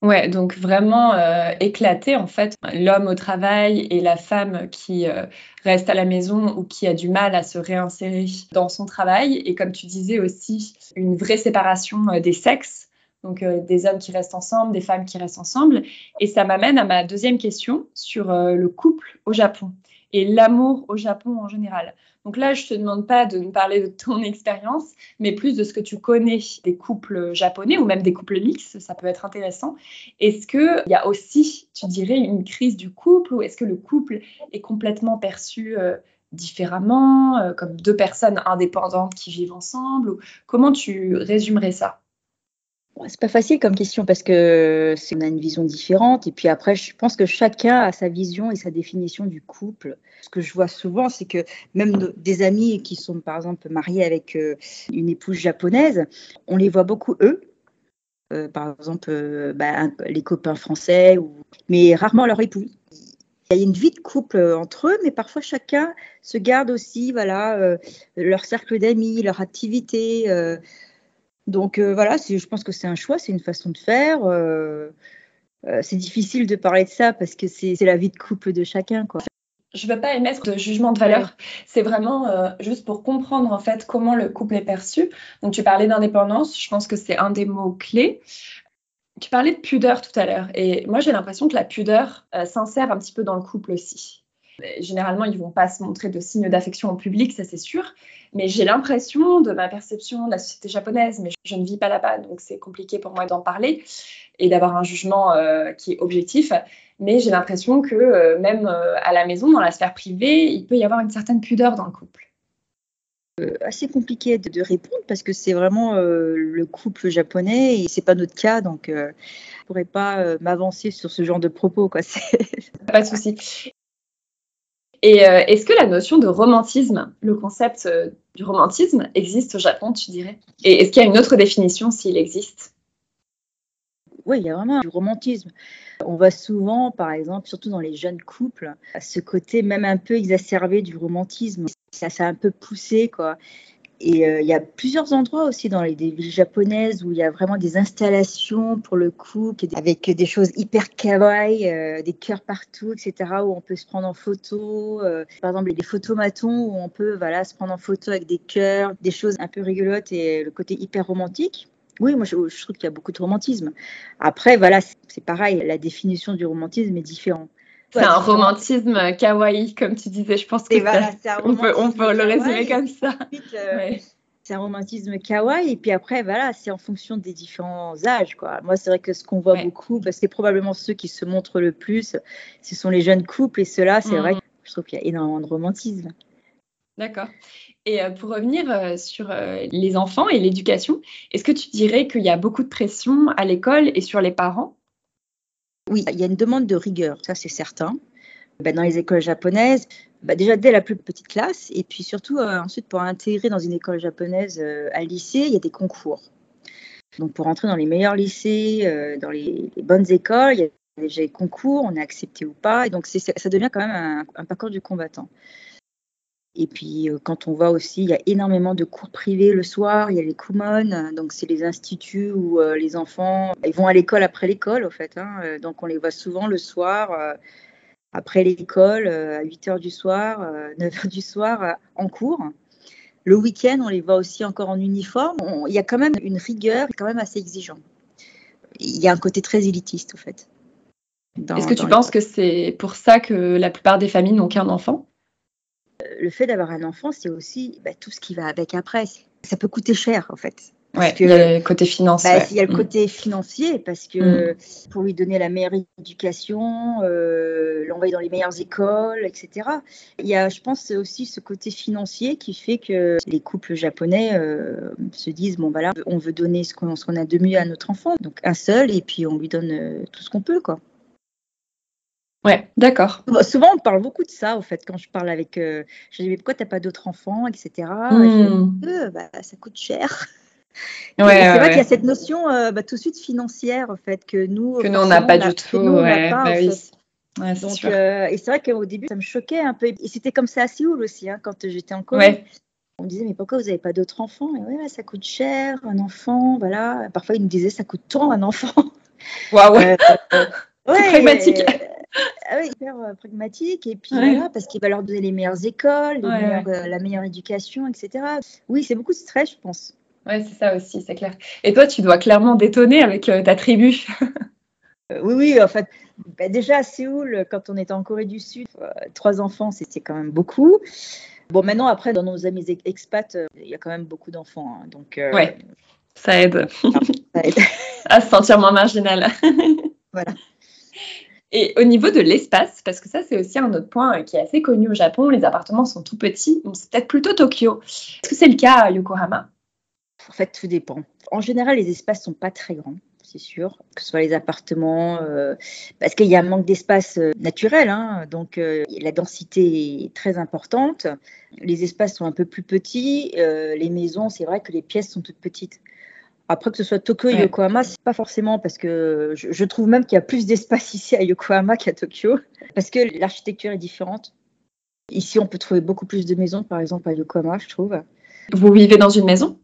Ouais, donc vraiment euh, éclaté en fait, l'homme au travail et la femme qui euh, reste à la maison ou qui a du mal à se réinsérer dans son travail. Et comme tu disais aussi, une vraie séparation euh, des sexes, donc des hommes qui restent ensemble, des femmes qui restent ensemble. Et ça m'amène à ma deuxième question sur le couple au Japon. Et l'amour au Japon en général. Donc là, je ne te demande pas de nous parler de ton expérience, mais plus de ce que tu connais des couples japonais ou même des couples mixtes, ça peut être intéressant. Est-ce qu'il y a aussi, tu dirais, une crise du couple ou est-ce que le couple est complètement perçu euh, différemment, euh, comme deux personnes indépendantes qui vivent ensemble ou Comment tu résumerais ça? C'est pas facile comme question parce que on a une vision différente et puis après je pense que chacun a sa vision et sa définition du couple. Ce que je vois souvent c'est que même des amis qui sont par exemple mariés avec euh, une épouse japonaise, on les voit beaucoup eux. Euh, par exemple euh, bah, les copains français mais rarement leur épouse. Il y a une vie de couple entre eux, mais parfois chacun se garde aussi, voilà, leur cercle d'amis, leur activité. Donc euh, voilà, je pense que c'est un choix, c'est une façon de faire. Euh, euh, c'est difficile de parler de ça parce que c'est la vie de couple de chacun. Je ne veux pas émettre de jugement de valeur. C'est vraiment juste pour comprendre en fait comment le couple est perçu. Donc tu parlais d'indépendance, je pense que c'est un des mots clés. Tu parlais de pudeur tout à l'heure et moi j'ai l'impression que la pudeur s'insère un petit peu dans le couple aussi. Généralement, ils vont pas se montrer de signes d'affection au public, ça c'est sûr. Mais j'ai l'impression, de ma perception de la société japonaise, mais je, ne vis pas là-bas, donc c'est compliqué pour moi d'en parler et d'avoir un jugement euh, qui est objectif. Mais j'ai l'impression que euh, même euh, à la maison, dans la sphère privée, il peut y avoir une certaine pudeur dans le couple. assez compliqué de, répondre parce que c'est vraiment le couple japonais et c'est pas notre cas, donc je ne pourrais pas m'avancer sur ce genre de propos. Quoi. Pas de souci. Et euh, est-ce que la notion de romantisme, le concept euh, du romantisme, existe au Japon, tu dirais? Et est-ce qu'il y a une autre définition s'il existe? Oui, il y a vraiment du romantisme. On voit souvent, par exemple, surtout dans les jeunes couples, ce côté même un peu exacerbé du romantisme. Ça s'est un peu poussé, quoi. Et euh, il y a plusieurs endroits aussi dans les villes japonaises où il y a vraiment des installations pour le couple avec des choses hyper kawaii, euh, des cœurs partout, etc. où on peut se prendre en photo. Euh, par exemple, des photomatons où on peut voilà, se prendre en photo avec des cœurs, des choses un peu rigolotes et le côté hyper romantique. Oui, moi je, je trouve qu'il y a beaucoup de romantisme. Après, voilà, c'est pareil, la définition du romantisme est différente. C'est un romantisme kawaii, comme tu disais. Je pense que on, peut, on peut le résumer comme ça. Euh, c'est un romantisme kawaii. Et puis après, voilà, c'est en fonction des différents âges. Quoi. Moi, c'est vrai que ce qu'on voit beaucoup, parce que c'est probablement ceux qui se montrent le plus, ce sont les jeunes couples. Et ceux-là, c'est vrai mm. que je trouve qu'il y a énormément de romantisme. D'accord. Et euh, pour revenir euh, sur les enfants et l'éducation, est-ce que tu dirais qu'il y a beaucoup de pression à l'école et sur les parents oui, il y a une demande de rigueur, ça c'est certain. Bah, dans les écoles japonaises, bah, déjà dès la plus petite classe, et puis surtout euh, ensuite pour intégrer dans une école japonaise euh, à lycée, il y a des concours. Donc pour entrer dans les meilleurs lycées, euh, dans les, bonnes écoles, il y a déjà des concours, on est accepté ou pas, et donc ça devient quand même un parcours du combattant. Et puis, euh, quand on voit aussi, il y a énormément de cours privés le soir. Il y a les Kumon, donc c'est les instituts où euh, les enfants ils vont à l'école après l'école, au fait. Hein. Euh, donc, on les voit souvent le soir, après l'école, à 8 h du soir, 9 h du soir, en cours. Le week-end, on les voit aussi encore en uniforme. il y a quand même une rigueur, quand même assez exigeant. Il y a un côté très élitiste, au fait. Est-ce que tu penses que c'est pour ça que la plupart des familles n'ont qu'un enfant? Le fait d'avoir un enfant, c'est aussi bah, tout ce qui va avec après. Ça peut coûter cher, en fait. Ouais, il y a le côté financier. Bah, il y a le mm. côté financier parce que mm. pour lui donner la meilleure éducation, euh, l'envoyer dans les meilleures écoles, etc. Il y a, je pense, aussi ce côté financier qui fait que les couples japonais euh, se disent bon, voilà, on veut donner ce qu'on a de mieux à notre enfant, donc un seul, et puis on lui donne euh, tout ce qu'on peut, quoi. Ouais, d'accord. Souvent, on parle beaucoup de ça, en fait, quand je parle avec. Euh, je dis, mais pourquoi tu n'as pas d'autres enfants, etc. Hmm. Euh, bah, ça coûte cher. Ouais, c'est vrai qu'il y a cette notion euh, bah, tout de suite financière, en fait, que nous. Que nous, on n'a pas du tout. Nous, ouais, pas, bah, oui. Donc, et c'est vrai qu'au début, ça me choquait un peu. Et c'était comme ça à Séoul aussi, hein, quand j'étais en Corée. On me disait, mais pourquoi vous n'avez pas d'autres enfants? Et ouais, ça coûte cher, un enfant, voilà. Parfois, ils nous disaient, ça coûte tant, un enfant. Waouh ouais, pragmatique. Ah oui, hyper euh, pragmatique. Et puis voilà, parce qu'il va leur donner les meilleures écoles, euh, la meilleure éducation, etc. Oui, c'est beaucoup de stress, je pense. Oui, c'est ça aussi, c'est clair. Et toi, tu dois clairement détonner avec euh, ta tribu. oui, oui, en fait, bah, Déjà à Séoul, quand on était en Corée du Sud, euh, trois enfants, c'était quand même beaucoup. Bon, maintenant, après, dans nos amis expats, euh, il y a quand même beaucoup d'enfants. Hein, donc, euh, ouais, ça aide. ça aide. à se sentir moins marginal. voilà. Et au niveau de l'espace, parce que ça c'est aussi un autre point qui est assez connu au Japon, les appartements sont tout petits, donc c'est peut-être plutôt Tokyo. Est-ce que c'est le cas à Yokohama? En fait, tout dépend. En général, les espaces sont pas très grands c'est sûr, que ce soit les appartements, euh, parce qu'il y a un manque d'espace euh, naturel, hein, donc euh, la densité est très importante. Les espaces sont un peu plus petits, les maisons, c'est vrai que les pièces sont toutes petites. Après que ce soit Tokyo et Yokohama, c'est pas forcément parce que je, je trouve même qu'il y a plus d'espace ici à Yokohama qu'à Tokyo, parce que l'architecture est différente. Ici, on peut trouver beaucoup plus de maisons, par exemple à Yokohama, je trouve. Vous vivez dans une maison?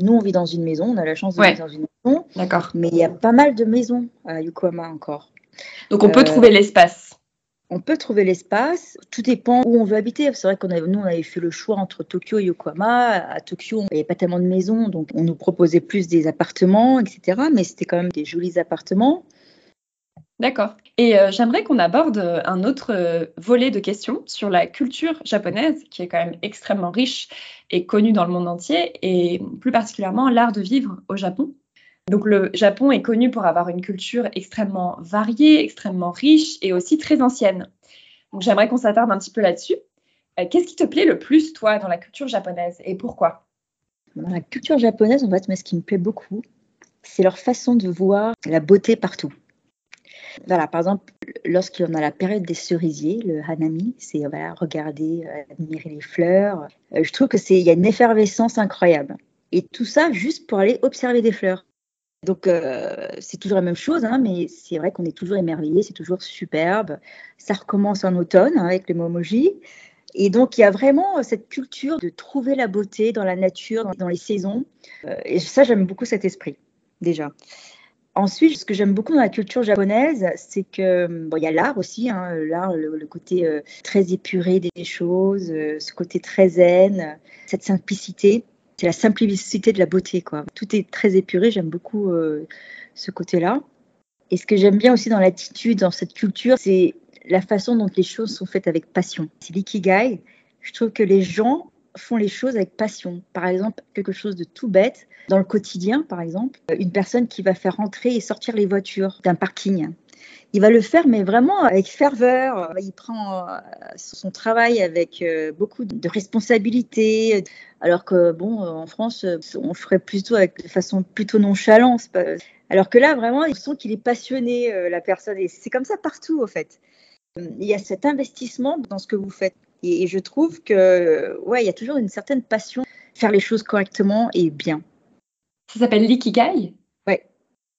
Nous, on vit dans une maison, on a la chance de vivre dans une maison. D'accord. Mais il y a pas mal de maisons à Yokohama encore. Donc on peut euh, trouver l'espace. On peut trouver l'espace. Tout dépend où on veut habiter. C'est vrai qu'on nous, on avait fait le choix entre Tokyo et Yokohama. À Tokyo, il n'y avait pas tellement de maisons, donc on nous proposait plus des appartements, etc. Mais c'était quand même des jolis appartements. D'accord. Et euh, j'aimerais qu'on aborde euh, un autre euh, volet de questions sur la culture japonaise, qui est quand même extrêmement riche et connue dans le monde entier, et plus particulièrement l'art de vivre au Japon. Donc le Japon est connu pour avoir une culture extrêmement variée, extrêmement riche et aussi très ancienne. Donc j'aimerais qu'on s'attarde un petit peu là-dessus. Qu'est-ce qui te plaît le plus, toi, dans la culture japonaise et pourquoi? Dans la culture japonaise, en fait, ce qui me plaît beaucoup, c'est leur façon de voir la beauté partout. Voilà, par exemple, lorsqu'on a la période des cerisiers, le hanami, c'est voilà, regarder, euh, admirer les fleurs. Euh, je trouve que c'est y a une effervescence incroyable. Et tout ça juste pour aller observer des fleurs. Donc euh, c'est toujours la même chose, hein, mais c'est vrai qu'on est toujours émerveillé, c'est toujours superbe. Ça recommence en automne hein, avec le momoji. Et donc il y a vraiment cette culture de trouver la beauté dans la nature, dans, les saisons. et ça, j'aime beaucoup cet esprit déjà. Ensuite, ce que j'aime beaucoup dans la culture japonaise, c'est que bon, il y a l'art aussi, hein, l'art, le, côté euh, très épuré des choses, euh, ce côté très zen, cette simplicité. C'est la simplicité de la beauté, quoi. Tout est très épuré. J'aime beaucoup euh, ce côté-là. Et ce que j'aime bien aussi dans l'attitude, dans cette culture, c'est la façon dont les choses sont faites avec passion. C'est l'ikigai. Je trouve que les gens font les choses avec passion. Par exemple, quelque chose de tout bête, dans le quotidien, par exemple, une personne qui va faire rentrer et sortir les voitures d'un parking. Il va le faire, mais vraiment avec ferveur. Il prend euh, son travail avec euh, beaucoup de responsabilité. Alors que, bon, en France, on ferait plutôt de façon plutôt nonchalante. Alors que là, vraiment, il sent qu'il est passionné, euh, la personne. Et c'est comme ça partout, en fait. Il y a cet investissement dans ce que vous faites. Et, je trouve que, ouais, il y a toujours une certaine passion, faire les choses correctement et bien. Ça s'appelle l'ikigai? Ouais.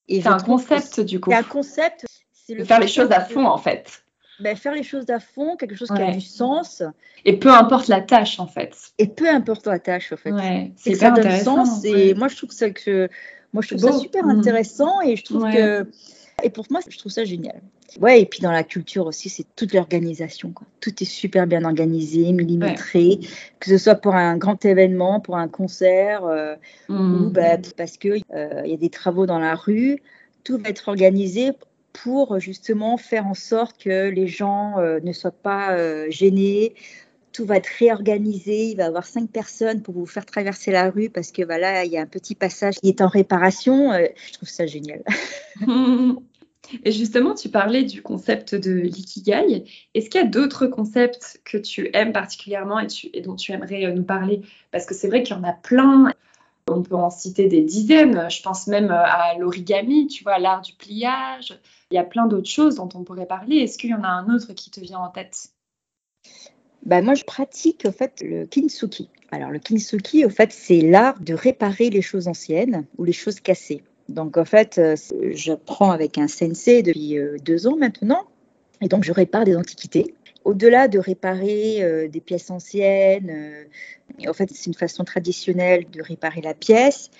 C'est un concept, du coup. C'est un concept. C'est le faire les choses à fond, en fait. Ben, faire les choses à fond, quelque chose qui a du sens. Et peu importe la tâche, en fait. Et peu importe la tâche, en fait. Ouais, c'est ça donne sens. Et moi, je trouve ça que moi, je trouve ça super mmh. intéressant et je trouve que et pour moi, je trouve ça génial. Ouais, et puis dans la culture aussi, c'est toute l'organisation. Tout est super bien organisé, millimétré, que ce soit pour un grand événement, pour un concert, euh, mmh. ou bah, parce qu'il euh, y a des travaux dans la rue. Tout va être organisé pour justement faire en sorte que les gens euh, ne soient pas gênés. Tout va être réorganisé. Il va y avoir cinq personnes pour vous faire traverser la rue parce que voilà, il y a un petit passage qui est en réparation. je trouve ça génial. Et justement, tu parlais du concept de l'ikigai. Est-ce qu'il y a d'autres concepts que tu aimes particulièrement et, dont tu aimerais euh, nous parler? Parce que c'est vrai qu'il y en a plein. On peut en citer des dizaines. Je pense même euh, à l'origami, tu vois, l'art du pliage. Il y a plein d'autres choses dont on pourrait parler. Est-ce qu'il y en a un autre qui te vient en tête? Bah moi, je pratique en fait le kintsugi. Alors, le kintsugi, en fait, c'est l'art de réparer les choses anciennes ou les choses cassées. Donc en fait, euh, j'apprends avec un sensei depuis euh, deux ans maintenant, et donc je répare des antiquités. Au-delà de réparer euh, des pièces anciennes, en fait, c'est une façon traditionnelle de réparer la pièce.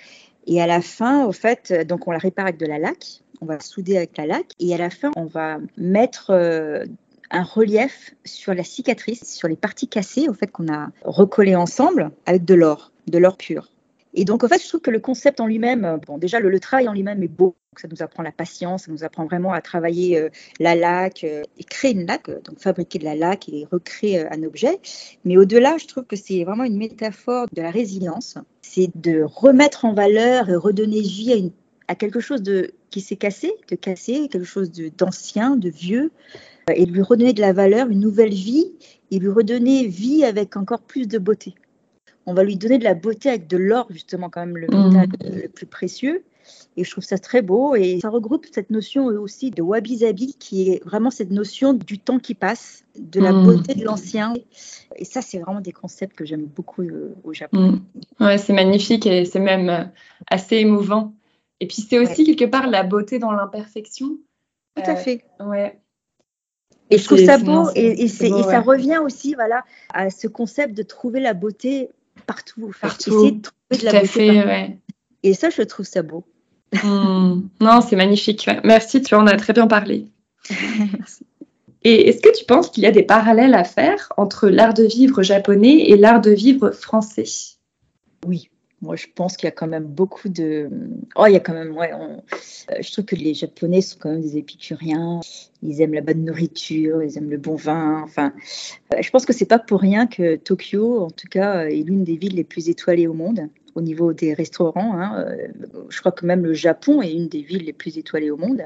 Et à la fin, au fait, donc on la répare avec de la laque, on va souder avec la laque, et à la fin, on va mettre un relief sur la cicatrice, sur les parties cassées, au fait, qu'on a recollées ensemble avec de l'or, de l'or pur. Et donc, en fait, je trouve que le concept en lui-même, bon, déjà, le, travail en lui-même est beau. Ça nous apprend la patience, ça nous apprend vraiment à travailler euh, la laque et créer une laque, donc fabriquer de la laque et recréer un objet. Mais au-delà, je trouve que c'est vraiment une métaphore de la résilience. C'est de remettre en valeur et redonner vie à, une, à quelque chose de, qui s'est cassé, de cassé, quelque chose d'ancien, de, vieux, et de lui redonner de la valeur, une nouvelle vie, et lui redonner vie avec encore plus de beauté. On va lui donner de la beauté avec de l'or, justement, quand même le mmh. métal le plus précieux. Et je trouve ça très beau. Et ça regroupe cette notion aussi de wabi-sabi, qui est vraiment cette notion du temps qui passe, de la mmh. beauté de l'ancien. Et ça, c'est vraiment des concepts que j'aime beaucoup euh, au Japon. Mmh. Ouais, c'est magnifique et c'est même euh, assez émouvant. Et puis, c'est aussi quelque part la beauté dans l'imperfection. Tout à euh, fait. Ouais. Et je trouve ça beau, et, ça revient aussi voilà, à ce concept de trouver la beauté partout. partout. Essayer de trouver de la beauté fait, ouais. Et ça, je trouve ça beau. Hmm. Non, c'est magnifique. Merci, tu en as très bien parlé. Et est-ce que tu penses qu'il y a des parallèles à faire entre l'art de vivre japonais et l'art de vivre français? Oui, moi, je pense qu'il y a quand même beaucoup de. Oh, il y a quand même. Ouais, euh, Je trouve que les Japonais sont quand même des épicuriens. Ils aiment la bonne nourriture, ils aiment le bon vin. Enfin, euh, je pense que c'est pas pour rien que Tokyo, en tout cas, est l'une des villes les plus étoilées au monde au niveau des restaurants. Hein. Euh, je crois que même le Japon est une des villes les plus étoilées au monde.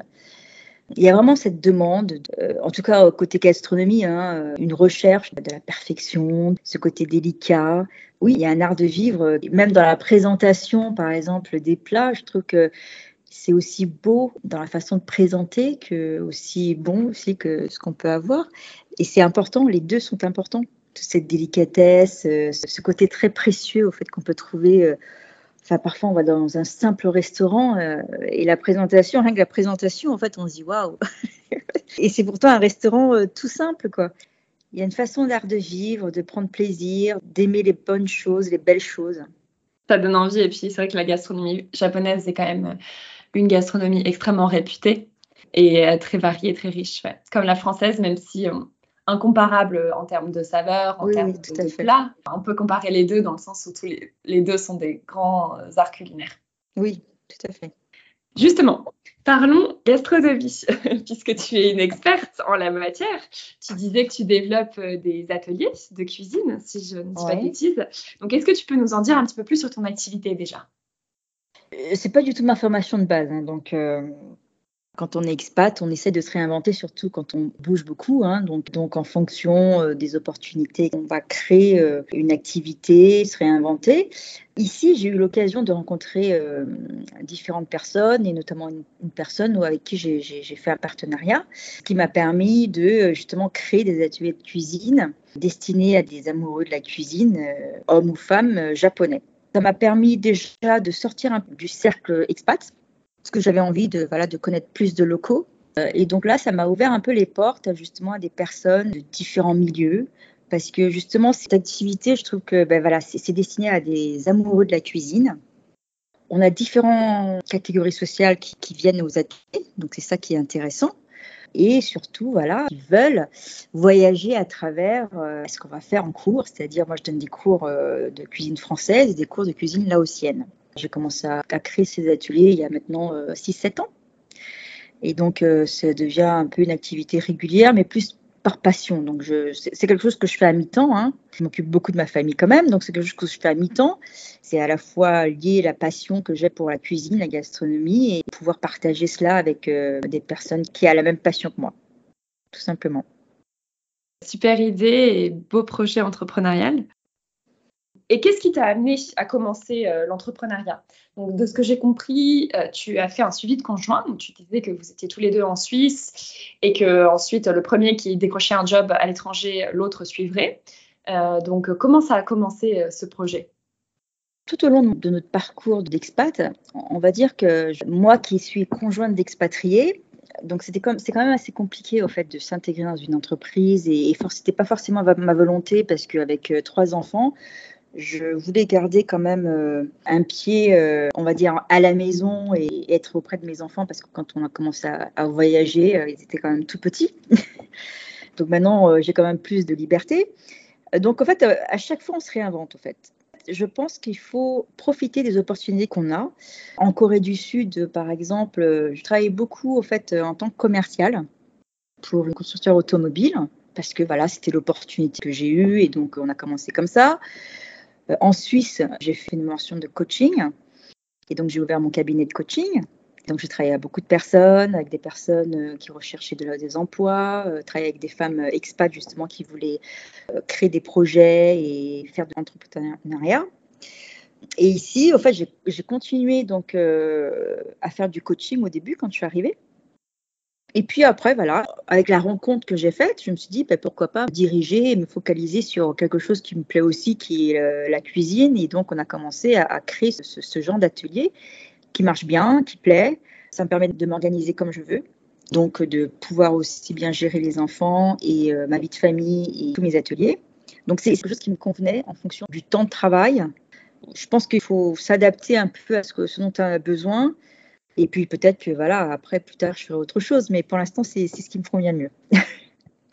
Il y a vraiment cette demande, en tout cas côté gastronomie, hein, une recherche de la perfection, ce côté délicat, oui, il y a un art de vivre, même dans la présentation, par exemple, des plats, je trouve que c'est aussi beau dans la façon de présenter que aussi bon aussi que ce qu'on peut avoir. Et c'est important, les deux sont importants. Cette délicatesse, euh, ce côté très précieux au fait qu'on peut trouver. Euh, enfin, parfois, on va dans un simple restaurant euh, et la présentation, rien que la présentation, en fait, on se dit waouh. et c'est pourtant un restaurant tout simple, quoi. Il y a une façon d'art de vivre, de prendre plaisir, d'aimer les bonnes choses, les belles choses. Ça donne envie. Et puis, c'est vrai que la gastronomie japonaise est quand même une gastronomie extrêmement réputée et euh, très variée, très riche. Comme la française, même si euh, incomparable en termes de saveur, en termes de, plats. On peut comparer les deux dans le sens où tous les, les deux sont des grands euh, arts culinaires. Oui, tout à fait. Justement, parlons gastronomie, puisque tu es une experte en la matière. Tu disais que tu développes euh, des ateliers de cuisine, si je ne dis pas de bêtises. Donc, est-ce que tu peux nous en dire un petit peu plus sur ton activité déjà? Euh, C'est pas du tout ma formation de base. Hein, donc, euh, quand on est expat, on essaie de se réinventer, surtout quand on bouge beaucoup. Hein. donc, en fonction euh, des opportunités, on va créer euh, une activité, se réinventer. Ici, j'ai eu l'occasion de rencontrer euh, différentes personnes, et notamment une, personne avec qui j'ai fait un partenariat, qui m'a permis de justement créer des ateliers de cuisine destinés à des amoureux de la cuisine, hommes ou femmes japonais. Ça m'a permis déjà de sortir un du cercle expat parce que j'avais envie de, voilà, de connaître plus de locaux. Euh, et donc là, ça m'a ouvert un peu les portes justement à des personnes de différents milieux. Parce que justement, cette activité, je trouve que ben voilà, c'est destiné à des amoureux de la cuisine. On a différentes catégories sociales qui, viennent aux ateliers, donc c'est ça qui est intéressant. Et surtout, voilà, ils veulent voyager à travers euh, ce qu'on va faire en cours, c'est-à-dire moi je donne des cours euh, de cuisine française et des cours de cuisine laotienne. J'ai commencé à, créer ces ateliers il y a maintenant 6-7 euh, ans. Et donc, euh, ça devient un peu une activité régulière, mais plus par passion. Donc, c'est quelque chose que je fais à mi-temps. Hein. Je m'occupe beaucoup de ma famille quand même, donc c'est quelque chose que je fais à mi-temps. C'est à la fois lié à la passion que j'ai pour la cuisine, la gastronomie, et pouvoir partager cela avec euh, des personnes qui ont la même passion que moi, tout simplement. Super idée et beau projet entrepreneurial. Et qu'est-ce qui t'a amené à commencer euh, l'entrepreneuriat? Donc, de ce que j'ai compris, euh, tu as fait un suivi de conjoint. Tu disais que vous étiez tous les deux en Suisse et que ensuite le premier qui décrochait un job à l'étranger, l'autre suivrait. Euh, donc, comment ça a commencé ce projet? Tout au long de notre parcours d'expat, on va dire que moi qui suis conjointe d'expatriés, donc c'était comme c'est quand même assez compliqué au fait de s'intégrer dans une entreprise et, et c'était pas forcément ma volonté parce qu'avec trois enfants, je voulais garder quand même euh, un pied, euh, on va dire, à la maison et être auprès de mes enfants parce que quand on a commencé à, voyager, euh, ils étaient quand même tout petits. Donc maintenant, j'ai quand même plus de liberté. Donc en fait, à chaque fois, on se réinvente en fait. je pense qu'il faut profiter des opportunités qu'on a. En Corée du Sud, par exemple, je travaillais beaucoup, au fait, en tant que commercial pour une constructeur automobile parce que voilà, c'était l'opportunité que j'ai eue et donc on a commencé comme ça. Euh, en Suisse, j'ai fait une mention de coaching et donc j'ai ouvert mon cabinet de coaching. Donc j'ai travaillé avec beaucoup de personnes, avec des personnes euh, qui recherchaient de, des emplois, euh, travaillé avec des femmes expats justement qui voulaient créer des projets et faire de l'entrepreneuriat. Et ici, en fait, j'ai continué donc à faire du coaching au début quand je suis arrivée. Et puis après, voilà, avec la rencontre que j'ai faite, je me suis dit, ben, pourquoi pas diriger et me focaliser sur quelque chose qui me plaît aussi, qui est euh, la cuisine. Et donc, on a commencé à, créer ce, genre d'atelier qui marche bien, qui plaît. Ça me permet de m'organiser comme je veux. Donc, de pouvoir aussi bien gérer les enfants et euh, ma vie de famille et tous mes ateliers. Donc, c'est quelque chose qui me convenait en fonction du temps de travail. Je pense qu'il faut s'adapter un peu à ce, que, ce dont on a besoin et puis peut-être que voilà, après, plus tard, je ferai autre chose. Mais pour l'instant, c'est ce qui me convient le mieux.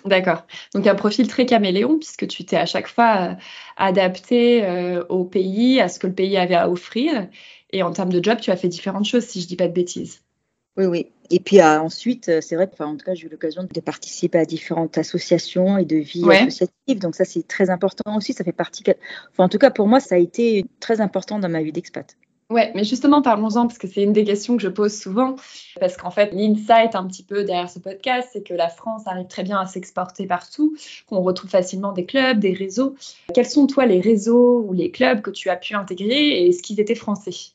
D'accord. Donc un profil très caméléon puisque tu t'es à chaque fois euh, adapté euh, au pays, à ce que le pays avait à offrir. Et en termes de job, tu as fait différentes choses, si je ne dis pas de bêtises. Oui, oui. Et puis euh, ensuite, c'est vrai que, en tout cas, j'ai eu l'occasion de participer à différentes associations et de vie associative. Donc ça, c'est très important aussi. Ça fait partie. Enfin, en tout cas, pour moi, ça a été très important dans ma vie d'expat. Ouais, mais justement, parlons-en parce que c'est une des questions que je pose souvent. Parce qu'en fait, l'insight un petit peu derrière ce podcast, c'est que la France arrive très bien à s'exporter partout, qu'on retrouve facilement des clubs, des réseaux. Quels sont, toi, les réseaux ou les clubs que tu as pu intégrer et est-ce qu'ils étaient français?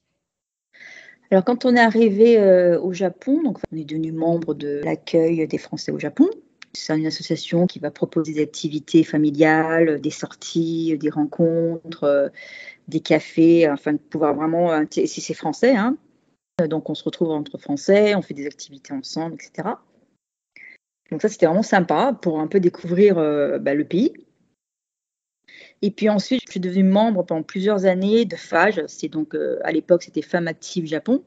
Alors, quand on est arrivé euh, au Japon, donc on est devenu membre de l'accueil des Français au Japon. C'est une association qui va proposer des activités familiales, des sorties, des rencontres, euh, des cafés, afin de pouvoir vraiment, si c'est français, hein. donc on se retrouve entre français, on fait des activités ensemble, etc. Donc ça, c'était vraiment sympa pour un peu découvrir euh, bah, le pays. Et puis ensuite, je suis devenue membre pendant plusieurs années de FAGE. C'est donc euh, à l'époque, c'était Femmes Actives Japon.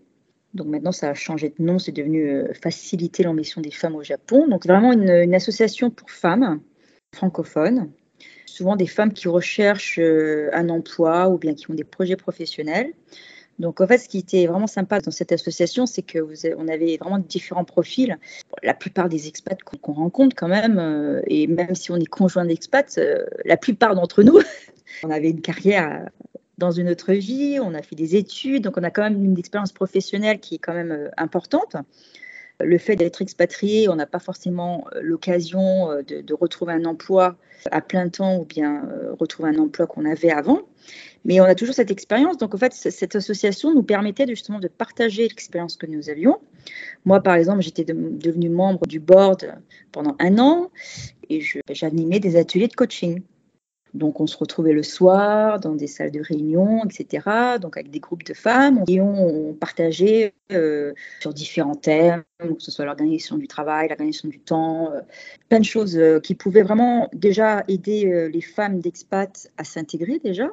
Donc maintenant, ça a changé de nom. C'est devenu euh, Faciliter l'ambition des femmes au Japon. Donc vraiment une association pour femmes francophones souvent des femmes qui recherchent euh, un emploi ou bien qui ont des projets professionnels. Donc en fait, ce qui était vraiment sympa dans cette association, c'est que on avait vraiment différents profils. La plupart des expats qu'on rencontre quand même, euh, et même si on est conjoint d'expats, la plupart d'entre nous, on avait une carrière dans une autre vie, on a fait des études, donc on a quand même une expérience professionnelle qui est quand même importante le fait d'être expatrié, on n'a pas forcément euh, l'occasion euh, de, retrouver un emploi à plein temps ou bien euh, retrouver un emploi qu'on avait avant. Mais on a toujours cette expérience. Donc, en fait, cette association nous permettait justement de partager l'expérience que nous avions. Moi, par exemple, j'étais devenue membre du board pendant un an et j'animais des ateliers de coaching. Donc, on se retrouvait le soir dans des salles de réunion, etc. Donc, avec des groupes de femmes, et on, partageait euh, sur différents thèmes, que ce soit l'organisation du travail, l'organisation du temps, euh, plein de choses euh, qui pouvaient vraiment déjà aider les femmes d'expat à s'intégrer déjà,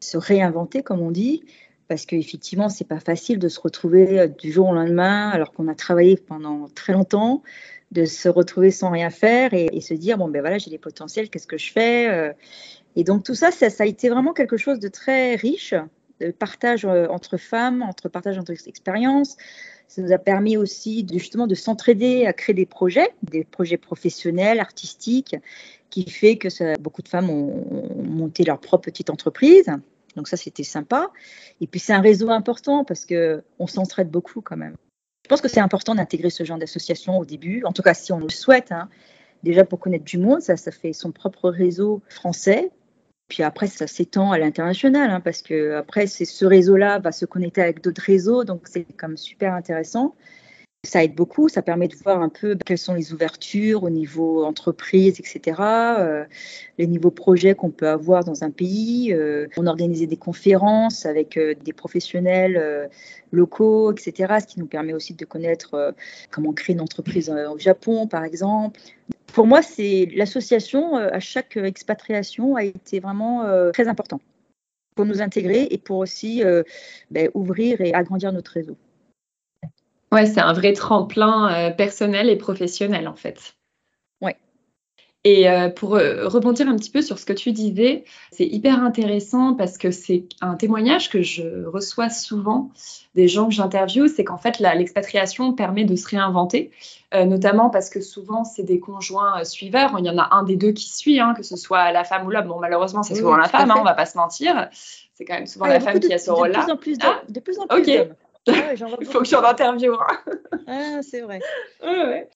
se réinventer, comme on dit, parce qu'effectivement, c'est pas facile de se retrouver du jour au lendemain alors qu'on a travaillé pendant très longtemps de se retrouver sans rien faire et, se dire bon ben voilà j'ai des potentiels qu'est-ce que je fais euh. et donc tout ça, ça, a été vraiment quelque chose de très riche de partage euh, entre femmes entre partage entre expériences. Ça nous a permis aussi justement de s'entraider à créer des projets des projets professionnels artistiques qui fait que beaucoup de femmes ont, ont monté leur propre petite entreprise. Donc ça c'était sympa. Et puis c'est un réseau important parce que on s'entraide beaucoup quand même pense que c'est important d'intégrer ce genre d'association au début, en tout cas si on le souhaite. Hein. Déjà pour connaître du monde, ça, ça fait son propre réseau français. Puis après, ça s'étend à l'international, hein, parce que après, ce réseau-là va se connecter avec d'autres réseaux, donc c'est comme super intéressant. Ça aide beaucoup, ça permet de voir un peu quelles sont les ouvertures au niveau entreprise, etc., euh, les niveaux projets qu'on peut avoir dans un pays. Euh, on organisait des conférences avec euh, des professionnels euh, locaux, etc., ce qui nous permet aussi de connaître comment créer une entreprise au Japon, par exemple. Pour moi, c'est l'association à chaque expatriation a été vraiment très important pour nous intégrer et pour aussi ben, ouvrir et agrandir notre réseau. Ouais, c'est un vrai tremplin euh, personnel et professionnel en fait. Ouais. Et euh, pour euh, rebondir un petit peu sur ce que tu disais, c'est hyper intéressant parce que c'est un témoignage que je reçois souvent des gens que j'interviewe, c'est qu'en fait l'expatriation permet de se réinventer, notamment parce que souvent c'est des conjoints suiveurs, il y en a un des deux qui suit, hein, que ce soit la femme ou l'homme. Bon malheureusement c'est souvent la femme, hein, on va pas se mentir, c'est quand même souvent la femme qui a ce rôle-là. De plus en plus, ah, de, plus en plus. Il faut que j'en interviewe. ah, c'est vrai. Ouais, ouais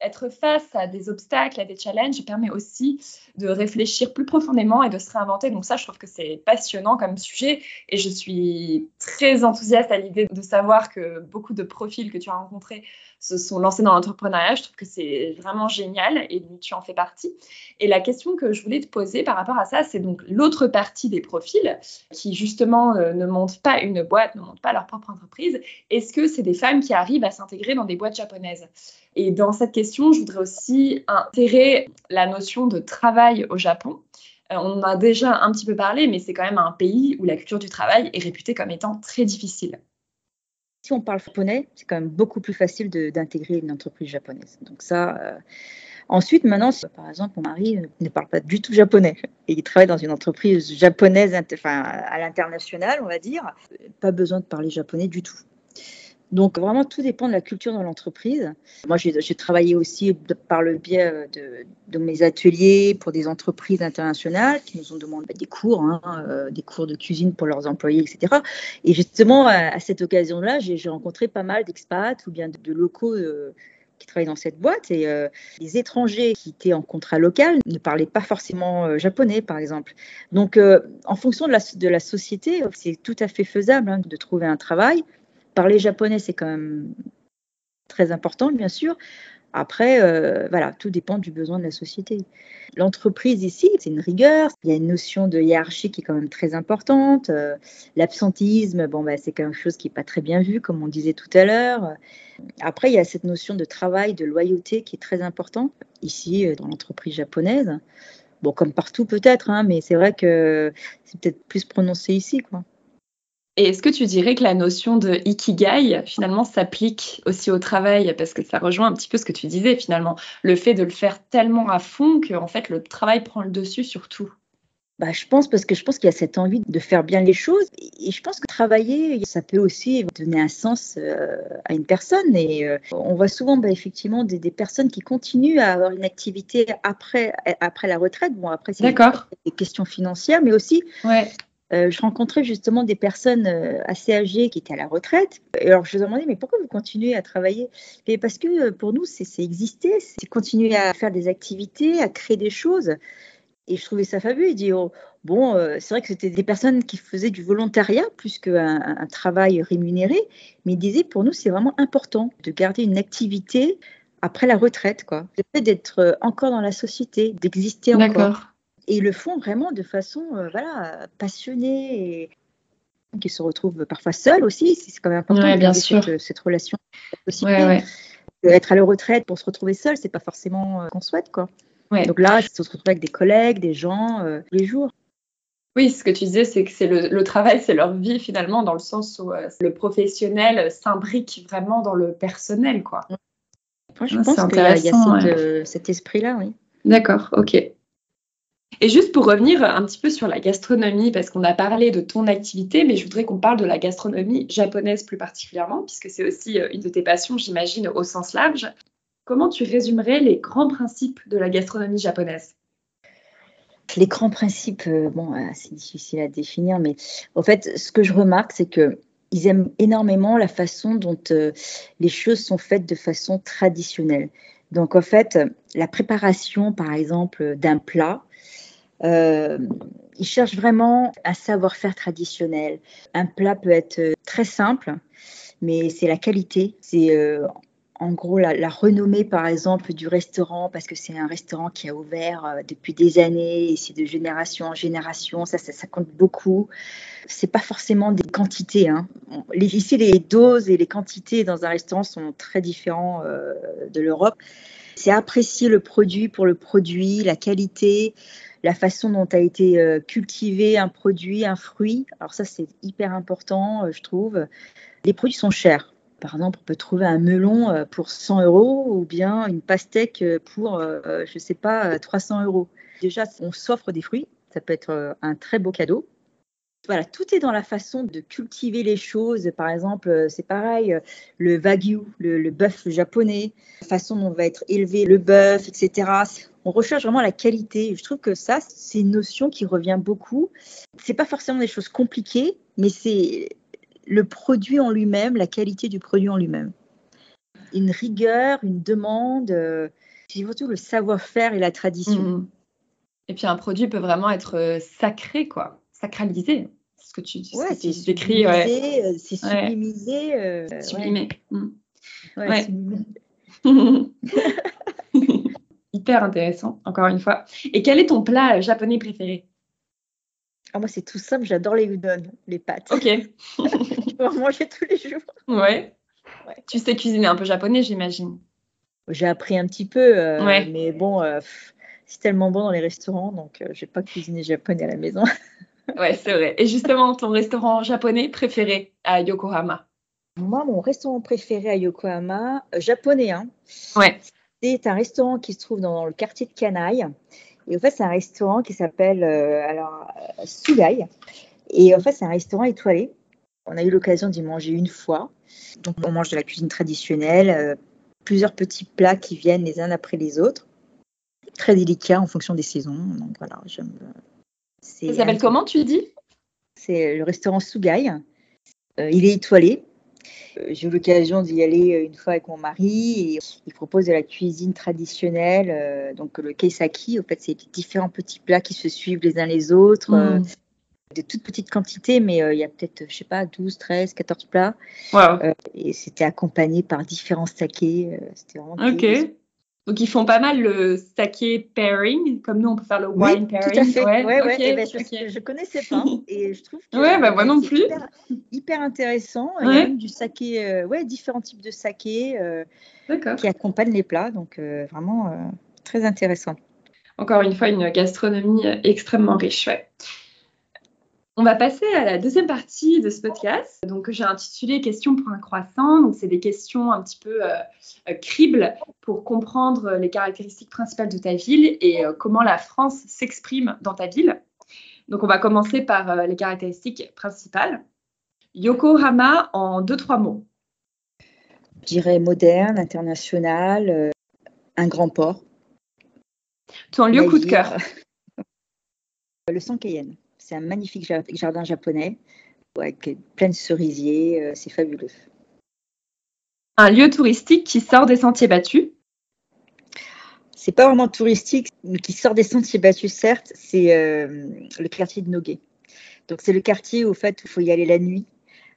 être face à des obstacles, à des challenges, permet aussi de réfléchir plus profondément et de se réinventer. Donc ça, je trouve que c'est passionnant comme sujet et je suis très enthousiaste à l'idée de savoir que beaucoup de profils que tu as rencontrés se sont lancés dans l'entrepreneuriat. Je trouve que c'est vraiment génial et tu en fais partie. Et la question que je voulais te poser par rapport à ça, c'est donc l'autre partie des profils qui justement euh, ne montent pas une boîte, ne montent pas leur propre entreprise. Est-ce que c'est des femmes qui arrivent à s'intégrer dans des boîtes japonaises? Et dans cette question, je voudrais aussi intégrer la notion de travail au Japon. Euh, on en a déjà un petit peu parlé, mais c'est quand même un pays où la culture du travail est réputée comme étant très difficile. Si on parle japonais, c'est quand même beaucoup plus facile d'intégrer une entreprise japonaise. Donc ça. Euh, ensuite, maintenant, par exemple, mon mari ne parle pas du tout japonais et il travaille dans une entreprise japonaise, enfin à l'international, on va dire. Pas besoin de parler japonais du tout. Donc vraiment, tout dépend de la culture dans l'entreprise. Moi, j'ai travaillé aussi par le biais de, mes ateliers pour des entreprises internationales qui nous ont demandé des cours, hein, euh, des cours de cuisine pour leurs employés, etc. Et justement, à, cette occasion-là, j'ai rencontré pas mal d'expats ou bien de, locaux. Euh, qui travaillent dans cette boîte et euh, les étrangers qui étaient en contrat local ne parlaient pas forcément japonais, par exemple. Donc, en fonction de la, de la société, c'est tout à fait faisable hein, de trouver un travail Parler japonais, c'est quand même très important, bien sûr. Après, euh, voilà, tout dépend du besoin de la société. L'entreprise ici, c'est une rigueur. Il y a une notion de hiérarchie qui est quand même très importante. Euh, l'absentisme, bon, bah, c'est quelque chose qui n'est pas très bien vu, comme on disait tout à l'heure. Après, il y a cette notion de travail, de loyauté qui est très importante ici euh, dans l'entreprise japonaise. Bon, comme partout peut-être, hein, mais c'est vrai que c'est peut-être plus prononcé ici, quoi. Et est-ce que tu dirais que la notion de ikigai, finalement, s'applique aussi au travail? Parce que ça rejoint un petit peu ce que tu disais, finalement. Le fait de le faire tellement à fond que, en fait, le travail prend le dessus sur tout. Bah, je pense parce que je pense qu'il y a cette envie de faire bien les choses et je pense que travailler, ça peut aussi donner un sens euh, à une personne et euh, on voit souvent bah, effectivement des, personnes qui continuent à avoir une activité après, après la retraite. Bon, après, c'est des questions financières, mais aussi ouais. Euh, je rencontrais justement des personnes euh, assez âgées qui étaient à la retraite. Et alors je leur demandais, mais pourquoi vous continuez à travailler? Et parce que euh, pour nous, c'est exister, c'est continuer à faire des activités, à créer des choses. Et je trouvais ça fabuleux. Il dit, oh, bon, c'est vrai que c'était des personnes qui faisaient du volontariat plus qu'un un travail rémunéré, mais il disait, pour nous, c'est vraiment important de garder une activité après la retraite, quoi. Le d'être encore dans la société, d'exister encore. D'accord et ils le font vraiment de façon euh, voilà, passionnée et qui se retrouvent parfois seuls aussi. C'est quand même important de bien sûr. Cette, relation. Être à la retraite pour se retrouver seul, c'est pas forcément euh, qu'on souhaite. Quoi. Donc là, se retrouver avec des collègues, des gens, euh, tous les jours. Oui, ce que tu disais, c'est que c'est le, travail, c'est leur vie finalement, dans le sens où le professionnel s'imbrique vraiment dans le personnel. Quoi. Moi, je ah, pense qu'il y a, y cet esprit-là, oui. D'accord, ok. Et juste pour revenir un petit peu sur la gastronomie, parce qu'on a parlé de ton activité, mais je voudrais qu'on parle de la gastronomie japonaise plus particulièrement, puisque c'est aussi euh, une de tes passions, j'imagine, au sens large. Comment tu résumerais les grands principes de la gastronomie japonaise? Les grands principes, euh, bon, euh, c'est difficile à définir, mais en fait, ce que je remarque, c'est que ils aiment énormément la façon dont les choses sont faites de façon traditionnelle. Donc, en fait, la préparation, par exemple, d'un plat, euh, ils cherchent vraiment un savoir-faire traditionnel. Un plat peut être euh, très simple, mais c'est la qualité. C'est euh, en gros la, renommée, par exemple, du restaurant, parce que c'est un restaurant qui a ouvert euh, depuis des années, et c'est de génération en génération, ça, ça, compte beaucoup. C'est pas forcément des quantités. Hein. Ici, les doses et les quantités dans un restaurant sont très différents de l'Europe. C'est apprécier le produit pour le produit, la qualité, la façon dont a été euh, cultivé un produit, un fruit. Alors ça, c'est hyper important, euh, je trouve. Les produits sont chers. Par exemple, on peut trouver un melon pour 100 euros ou bien une pastèque pour, je ne sais pas, 300 euros. Déjà, on s'offre des fruits, ça peut être un très beau cadeau. Voilà, tout est dans la façon de cultiver les choses. Par exemple, c'est pareil, le wagyu, le, le bœuf japonais, la façon dont va être élevé le bœuf, etc on recherche vraiment la qualité. Je trouve que ça, c'est une notion qui revient beaucoup. C'est pas forcément des choses compliquées, mais c'est le produit en lui-même, la qualité du produit en lui-même. Une rigueur, une demande, euh, surtout le savoir-faire et la tradition. Mm-hmm. Et puis un produit peut vraiment être euh, sacré, quoi, sacralisé. C'est ce que tu dis. Ouais, c'est ouais. Euh, c'est sublimisé. Euh, sublimé. Ouais. hyper intéressant, encore une fois. Et quel est ton plat japonais préféré? Ah, Moi, c'est tout simple, j'adore les udon, les pâtes. Ok. Je peux en manger tous les jours. Ouais. Tu sais cuisiner un peu japonais, j'imagine. J'ai appris un petit peu, euh, mais bon, euh, c'est tellement bon dans les restaurants, donc euh, je n'ai pas cuisiné japonais à la maison. ouais, c'est vrai. Et justement, ton restaurant japonais préféré à Yokohama? Moi, mon restaurant préféré à Yokohama, japonais, hein, ouais. C'est un restaurant qui se trouve dans le quartier de Canaille. Et en fait, c'est un restaurant qui s'appelle euh, alors euh, Sugai. Et en fait, c'est un restaurant étoilé. On a eu l'occasion d'y manger une fois. Donc, on mange de la cuisine traditionnelle, euh, plusieurs petits plats qui viennent les uns après les autres. Très délicat en fonction des saisons. Donc voilà, j'aime. Ça s'appelle comment, tu dis? C'est le restaurant Sugai. il est étoilé. Euh, j'ai eu l'occasion d'y aller euh, une fois avec mon mari et il propose de la cuisine traditionnelle, euh, donc le keisaki. En fait, c'est différents petits plats qui se suivent les uns les autres. Mm. de toutes petites quantités, mais il y a peut-être, je sais pas, 12, 13, 14 plats. et c'était accompagné par différents sakés. c'était vraiment Ok. Donc ils font pas mal le saké pairing, comme nous on peut faire le wine pairing. Tout à fait. Ouais, ouais, eh ben, je, connaissais pas et je trouve que ouais, bah, moi non plus. Hyper, intéressant. Il y a même du saké, euh, ouais, différents types de saké euh, qui accompagnent les plats, donc euh, vraiment très intéressant. Encore une fois, une gastronomie extrêmement riche. On va passer à la deuxième partie de ce podcast. Donc, j'ai intitulé Questions pour un croissant. Donc, c'est des questions un petit peu euh, euh, cribles pour comprendre les caractéristiques principales de ta ville et euh, comment la France s'exprime dans ta ville. Donc, on va commencer par les caractéristiques principales. Yokohama en deux, trois mots. Je dirais moderne, international, un grand port. Ton lieu coup de cœur Le Sankeien. C'est un magnifique jardin japonais avec plein de cerisiers. Euh, c'est fabuleux. Un lieu touristique qui sort des sentiers battus? C'est pas vraiment touristique, mais qui sort des sentiers battus, certes. C'est euh, le quartier de Nogé. Donc, c'est le quartier au fait, où il faut y aller la nuit.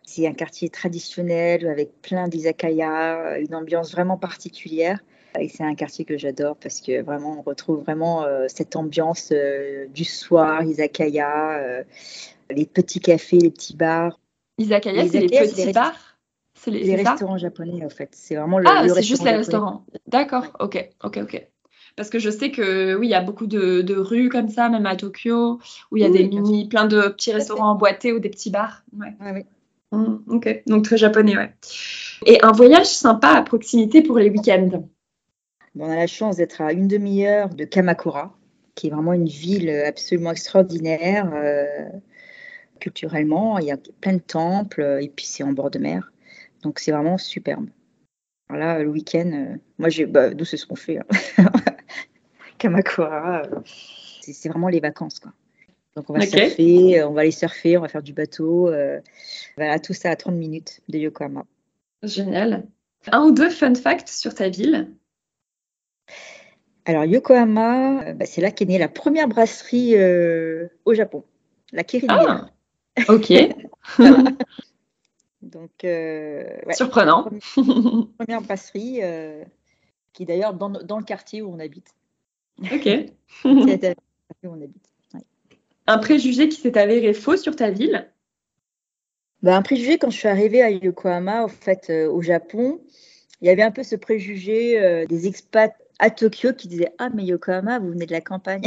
C'est un quartier traditionnel avec plein d'izakaya, une ambiance vraiment particulière. Et c'est un quartier que j'adore parce que vraiment, on retrouve vraiment euh, cette ambiance euh, du soir, Izakaya, euh, les petits cafés, les petits bars. Izakaya, c'est les petits bars? C'est les, restaurants japonais, en fait. C'est vraiment le, ah, c'est juste les restaurants. D'accord, ok, ok, ok. Parce que je sais que oui, il y a beaucoup de, rues comme ça, même à Tokyo, où il y a des mini, plein de petits restaurants emboîtés ou des petits bars. Ouais. oui. Mmh, ok, donc très japonais, ouais. Et un voyage sympa à proximité pour les week-ends? On a la chance d'être à une demi-heure de Kamakura, qui est vraiment une ville absolument extraordinaire. Euh, culturellement, il y a plein de temples et puis c'est en bord de mer. Donc c'est vraiment superbe. Voilà, le week-end, euh, moi, j'ai, bah, nous, c'est ce qu'on fait. Hein. Kamakura, euh, c'est, vraiment les vacances. Quoi. Donc on va surfer, on va aller surfer, on va faire du bateau. voilà, tout ça à 30 minutes de Yokohama. Génial. Un ou deux fun facts sur ta ville? Alors, Yokohama, euh, bah, c'est là qu'est née la première brasserie euh, au Japon, la Kirin. Ah, ok. Donc, euh, surprenant. Première, brasserie qui est d'ailleurs dans, le quartier où on habite. Ok. Un préjugé qui s'est avéré faux sur ta ville? Bah, Un préjugé, quand je suis arrivée à Yokohama, au fait, au Japon, il y avait un peu ce préjugé des expats à Tokyo qui disait Ah, mais Yokohama, vous venez de la campagne.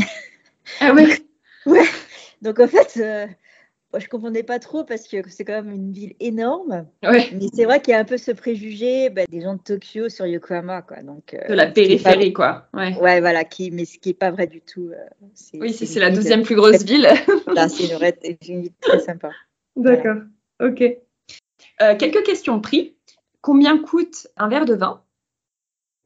Ah ouais Ouais. Donc en fait, euh, Moi, je comprenais pas trop parce que c'est quand même une ville énorme. Ouais. Mais c'est vrai qu'il y a un peu ce préjugé bah, des gens de Tokyo sur Yokohama, quoi. Donc, euh, De la pas- périphérie, quoi. Ouais. Ouais, voilà, qui, mais ce qui est pas vrai du tout. euh, Oui, si c'est la deuxième plus grosse ville. Voilà, c'est une, vraie- c'est une ville très sympa. D'accord. Ok. Quelques questions prix. Combien coûte un verre de vin?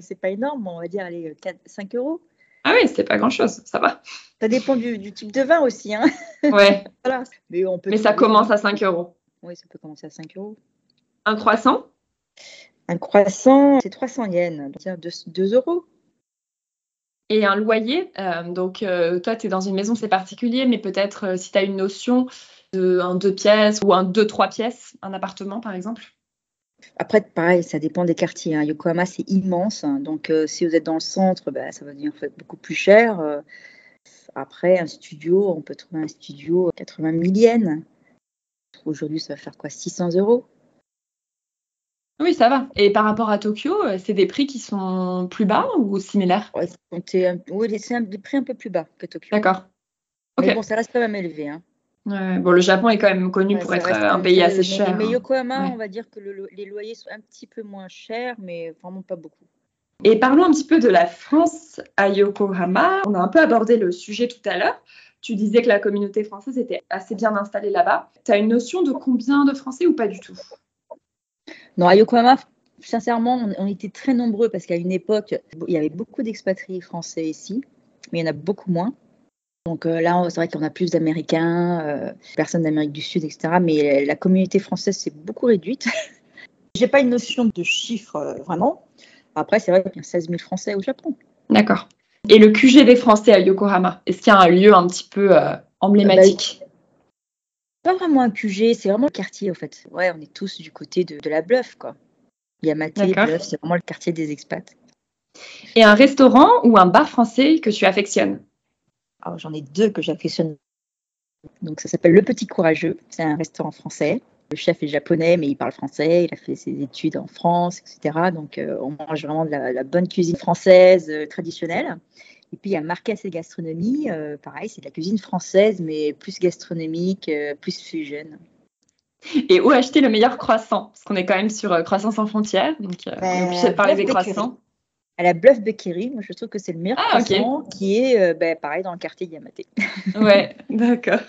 C'est pas énorme, on va dire, allez, 4, 5 euros. Ah oui, c'est pas grand-chose, ça va. Ça dépend du, du type de vin aussi, hein. Ouais, Voilà. Mais, on peut mais ça commence à 5 euros. Oui, ça peut commencer à 5 euros. Un croissant? Un croissant, c'est 300 yens, donc 2, 2 euros. et un loyer? Euh, donc, euh, toi, tu es dans une maison, c'est particulier, mais peut-être euh, si tu as une notion de un deux pièces ou un deux, trois pièces, un appartement, par exemple? Après, pareil, ça dépend des quartiers. hein. Yokohama, c'est immense. hein. Donc, euh, si vous êtes dans le centre, bah, ça va devenir en fait, beaucoup plus cher. Euh, après, un studio, on peut trouver un studio à 80 000 yens. Aujourd'hui, ça va faire quoi 600 euros? Oui, ça va. Et par rapport à Tokyo, euh, c'est des prix qui sont plus bas ou similaires? Ouais, c'est un, oui, c'est un- des prix un peu plus bas que Tokyo. D'accord. Ok. Mais bon, ça reste quand même élevé. Hein. Ouais, bon, le Japon est quand même connu Ouais, pour être euh, un pays assez Mais- cher. Mais, hein. Yokohama, Ouais. on va dire que le- le- les loyers sont un petit peu moins chers, mais vraiment pas beaucoup. Et parlons un petit peu de la France à Yokohama. On a un peu abordé le sujet tout à l'heure. Tu disais que la communauté française était assez bien installée là-bas. Tu as une notion de combien de Français ou pas du tout? Non, à Yokohama, sincèrement, on, on était très nombreux parce qu'à une époque, il y avait beaucoup d'expatriés français ici, mais il y en a beaucoup moins. Donc euh, là, c'est vrai qu'on a plus d'Américains, euh, personnes d'Amérique du Sud, etc. Mais la communauté française s'est beaucoup réduite. J'ai pas une notion de chiffre euh, vraiment. Après, c'est vrai qu'il y a 16 000 Français au Japon. D'accord. Et le QG des Français à Yokohama, est-ce qu'il y a un lieu un petit peu euh, emblématique? Pas vraiment un QG, c'est vraiment le quartier en fait. Ouais, on est tous du côté de, de la Bluff, quoi. Yamate. Bluff, c'est vraiment le quartier des expats. Et un restaurant ou un bar français que tu affectionnes? Alors, j'en ai deux que j'affectionne. Donc, ça s'appelle Le Petit Courageux. C'est un restaurant français. Le chef est japonais, mais il parle français. Il a fait ses études en France, etc. Donc, euh, on mange vraiment de la, la bonne cuisine française euh, traditionnelle. Et puis, il y a Marquès et Gastronomie. Euh, pareil, c'est de la cuisine française, mais plus gastronomique, euh, plus fusion. Et où acheter le meilleur croissant? Parce qu'on est quand même sur Croissant sans frontières, donc euh, on est obligé de parler des croissants. À la Bluff Bakery, moi, je trouve que c'est le meilleur Ah, qui est, euh, ben, pareil, dans le quartier de Yamate. Ouais, d'accord.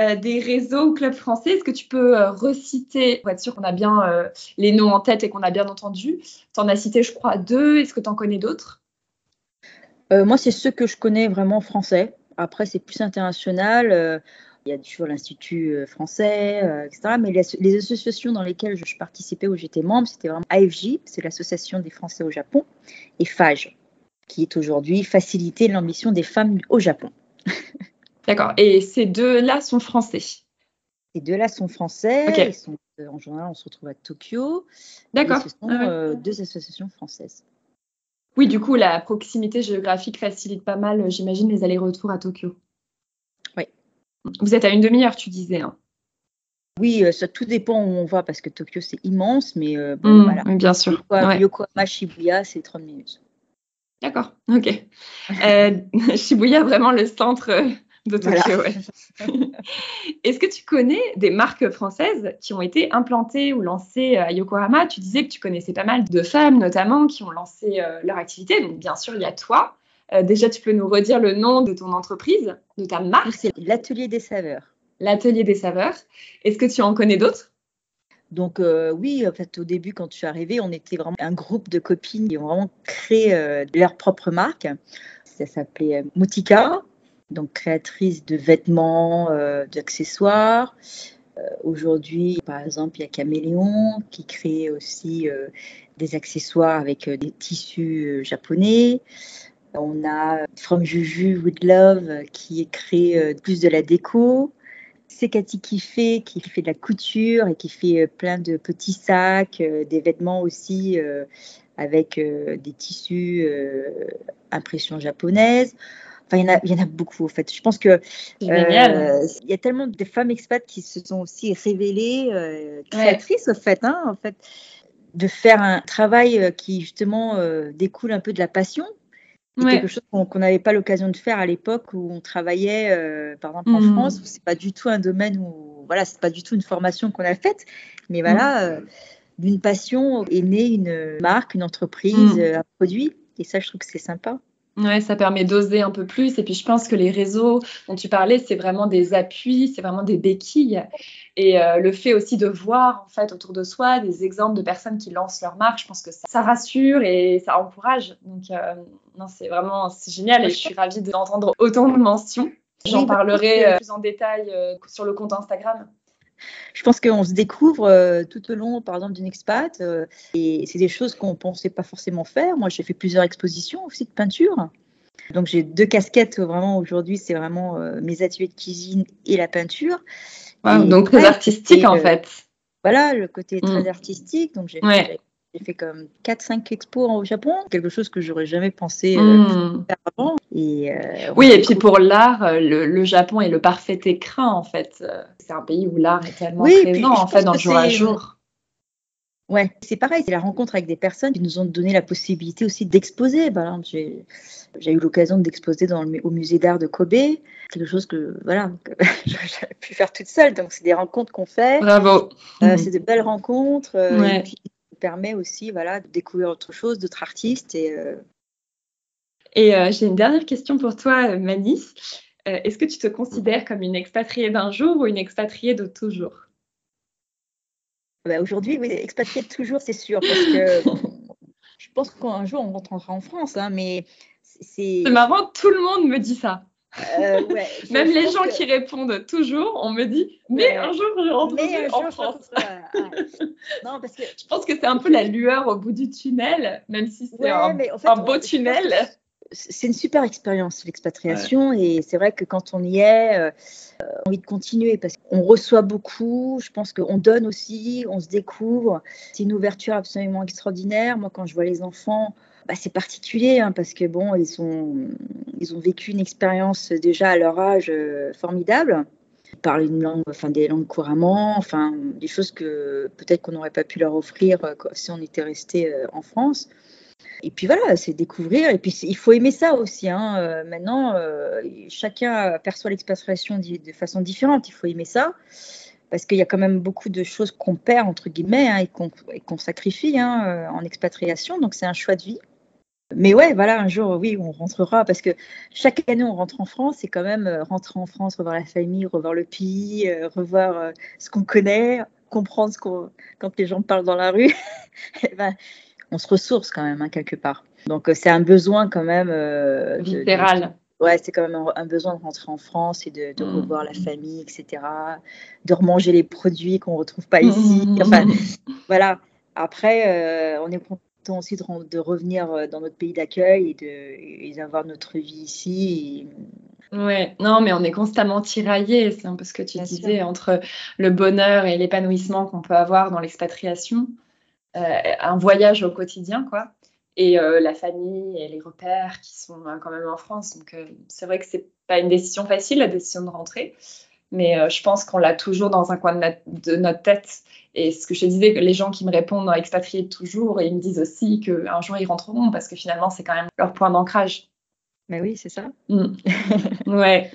Euh, des réseaux ou clubs français, est-ce que tu peux euh, reciter, pour être sûr qu'on a bien euh, les noms en tête et qu'on a bien entendu Tu en as cité, je crois, deux. Est-ce que tu en connais d'autres? Euh, moi, c'est ceux que je connais vraiment français. Après, c'est plus international. Il y a toujours l'Institut euh, français, euh, etc. Mais les, les associations dans lesquelles je, je participais ou j'étais membre, c'était vraiment AFJ, c'est l'Association des Français au Japon, et FAGE, qui est aujourd'hui Faciliter l'ambition des femmes au Japon. D'accord. Et ces deux-là sont français? Ces deux-là sont français. Ok. Ils sont, euh, en général, on se retrouve à Tokyo. D'accord. Ce sont Ah ouais. euh, deux associations françaises. Oui, du coup, la proximité géographique facilite pas mal, j'imagine, les allers-retours à Tokyo. Vous êtes à une demi-heure, tu disais. hein. Oui, euh, ça tout dépend où on va parce que Tokyo c'est immense, mais euh, bon, Mm, voilà. bien sûr. Yokohama, Ouais. Yokohama, Shibuya, c'est 30 minutes. D'accord, ok. Euh, Shibuya, vraiment le centre de Tokyo. Voilà. ouais. Est-ce que tu connais des marques françaises qui ont été implantées ou lancées à Yokohama? Tu disais que tu connaissais pas mal de femmes, notamment, qui ont lancé euh, leur activité. Donc, bien sûr, il y a toi. Euh, déjà, tu peux nous redire le nom de ton entreprise, de ta marque, C'est l'atelier des saveurs. l'Atelier des Saveurs. Est-ce que tu en connais d'autres? Donc euh, oui, en fait, au début, quand je suis arrivée, on était vraiment un groupe de copines qui ont vraiment créé euh, leur propre marque. Ça s'appelait Moutika, donc créatrice de vêtements, d'accessoires. Aujourd'hui, par exemple, il y a Caméléon qui crée aussi euh, des accessoires avec euh, des tissus euh, japonais. On a From Juju with Love euh, qui crée euh, plus de la déco. C'est Cathy qui fait, qui fait de la couture et qui fait euh, plein de petits sacs, euh, des vêtements aussi euh, avec euh, des tissus euh, impression japonaise. Enfin, il y, en a, il y en a beaucoup en fait. Je pense que euh, il y a tellement de femmes expats qui se sont aussi révélées euh, créatrices au fait, hein, en fait, de faire un travail euh, qui justement euh, découle un peu de la passion. C'est Ouais. quelque chose qu'on n'avait pas l'occasion de faire à l'époque où on travaillait, euh, par exemple en Mhm. France, où c'est pas du tout un domaine où voilà, c'est pas du tout une formation qu'on a faite, mais voilà, mm. d'une passion est née une marque, une entreprise, mm. un produit. Et ça, je trouve que c'est sympa. Ouais, ça permet d'oser un peu plus. Et puis, je pense que les réseaux dont tu parlais, c'est vraiment des appuis, c'est vraiment des béquilles. Et euh, le fait aussi de voir, en fait, autour de soi des exemples de personnes qui lancent leur marque, je pense que ça, rassure et ça encourage. Donc, euh, non, c'est vraiment génial et je suis ravie d'entendre autant de mentions. J'en parlerai euh, plus en détail sur le compte Instagram je pense qu'on se découvre tout au long, par exemple, d'une expat. et c'est des choses qu'on ne pensait pas forcément faire. Moi, j'ai fait plusieurs expositions aussi de peinture. Donc, j'ai deux casquettes vraiment aujourd'hui. C'est vraiment mes ateliers de cuisine et la peinture. donc, très artistique, en fait. Voilà, le côté très mm. artistique. Donc, j'ai j'ai fait comme 4-5 expos au Japon, quelque chose que j'aurais jamais pensé euh, faire avant. Et, euh, oui, et puis pour l'art, euh, le, Japon est le parfait écrin en fait. C'est un pays où l'art est tellement présent en fait dans le jour à jour. Ouais, c'est pareil, c'est la rencontre avec des personnes qui nous ont donné la possibilité aussi d'exposer. Par exemple, j'ai eu l'occasion d'exposer dans le, au musée d'art de Kobe, quelque chose que voilà, j'aurais pu faire toute seule. Donc c'est des rencontres qu'on fait. Bravo. C'est de belles rencontres. Ouais permet aussi voilà, de découvrir autre chose, d'autres artistes. Et, euh, et euh, j'ai une dernière question pour toi, Mani. Euh, est-ce que tu te considères comme une expatriée d'un jour ou une expatriée de toujours? Bah, Aujourd'hui, oui, expatriée de toujours, c'est sûr, parce que je pense qu'un jour, on rentrera en France, hein, mais c'est... C'est marrant, tout le monde me dit ça. Euh, Même les gens qui répondent toujours, on me dit, mais un jour je rentrerai en France. non, parce que... Je pense que c'est un peu la lueur au bout du tunnel, même si c'est un, beau tunnel. C'est une super expérience, l'expatriation, et c'est vrai que quand on y est, euh, on a envie de continuer parce qu'on reçoit beaucoup, je pense qu'on donne aussi, on se découvre. C'est une ouverture absolument extraordinaire. Moi, quand je vois les enfants, bah, c'est particulier hein, parce que bon, ils, sont, ils ont vécu une expérience déjà à leur âge euh, formidable. Ils parlent une langue, enfin des langues couramment, enfin des choses que peut-être qu'on n'aurait pas pu leur offrir euh, si on était resté euh, en France. Et puis voilà, c'est découvrir. Et puis il faut aimer ça aussi. Hein. maintenant, chacun perçoit l'expatriation de façon différente. Il faut aimer ça parce qu'il y a quand même beaucoup de choses qu'on perd entre guillemets hein, et qu'on sacrifie hein, en expatriation. Donc c'est un choix de vie. Mais ouais, voilà, un jour, oui, on rentrera parce que chaque année, on rentre en France. C'est quand même euh, rentrer en France, revoir la famille, revoir le pays, euh, revoir euh, ce qu'on connaît, comprendre ce qu'on, quand les gens parlent dans la rue. Eh ben, on se ressource quand même, hein, quelque part. Donc, c'est un besoin quand même. Littéral. ouais, c'est quand même un, besoin de rentrer en France et de, mm. revoir la famille, etc. De remanger les produits qu'on ne retrouve pas ici. Mm. Enfin, voilà. Après, on est content aussi de, revenir euh, dans notre pays d'accueil et d'avoir notre vie ici. Ouais, non, mais on est constamment tiraillé, c'est un peu ce que tu disais, entre le bonheur et l'épanouissement qu'on peut avoir dans l'expatriation, euh, un voyage au quotidien, quoi, et euh, la famille et les repères qui sont quand même en France. Donc, c'est vrai que c'est pas une décision facile, la décision de rentrer, mais je pense qu'on l'a toujours dans un coin de notre tête et ce que je disais, que les gens qui me répondent expatriés toujours, et ils me disent aussi qu'un jour ils rentreront parce que finalement c'est quand même leur point d'ancrage. Mais oui, c'est ça. Mm. ouais.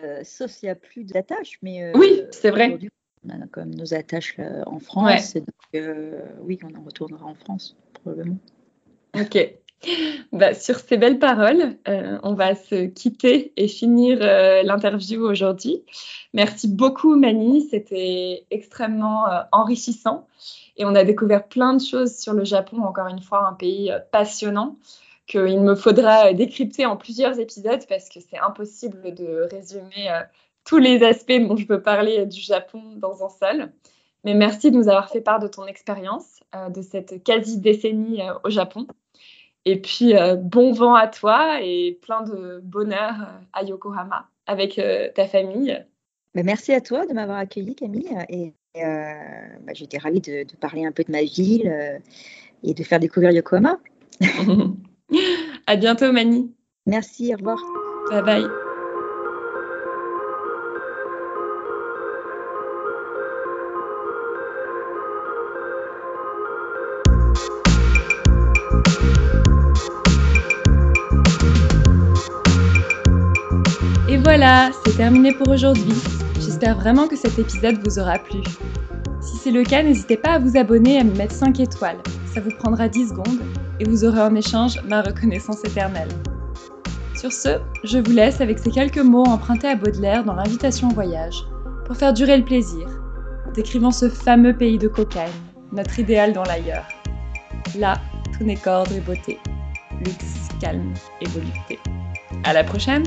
Euh, sauf s'il n'y a plus d'attaches, mais euh, oui, c'est vrai. On a quand même nos attaches euh, en France, donc oui, on en retournera en France probablement. Ok. Bah, sur ces belles paroles, euh, on va se quitter et finir euh, l'interview aujourd'hui. Merci beaucoup Mani, c'était extrêmement euh, enrichissant et on a découvert plein de choses sur le Japon, encore une fois un pays passionnant qu'il me faudra décrypter en plusieurs épisodes parce que c'est impossible de résumer tous les aspects dont je peux parler du Japon dans un seul. Mais merci de nous avoir fait part de ton expérience, de cette quasi-décennie au Japon. Et puis, euh, bon vent à toi et plein de bonheur euh, à Yokohama avec euh, ta famille. Bah, merci à toi de m'avoir accueilli, Camille. Et bah, j'étais ravie de, de, parler un peu de ma ville et de faire découvrir Yokohama. à bientôt, Mani. Merci, au revoir. Bye bye. C'est terminé pour aujourd'hui. J'espère vraiment que cet épisode vous aura plu. Si c'est le cas, n'hésitez pas à vous abonner et à me mettre 5 étoiles. Ça vous prendra 10 secondes et vous aurez en échange ma reconnaissance éternelle. Sur ce, je vous laisse avec ces quelques mots empruntés à Baudelaire dans l'invitation au voyage, pour faire durer le plaisir, décrivant ce fameux pays de cocagne, notre idéal dans l'ailleurs. Là, tout n'est qu'ordre et beauté, luxe, calme et volupté. À la prochaine!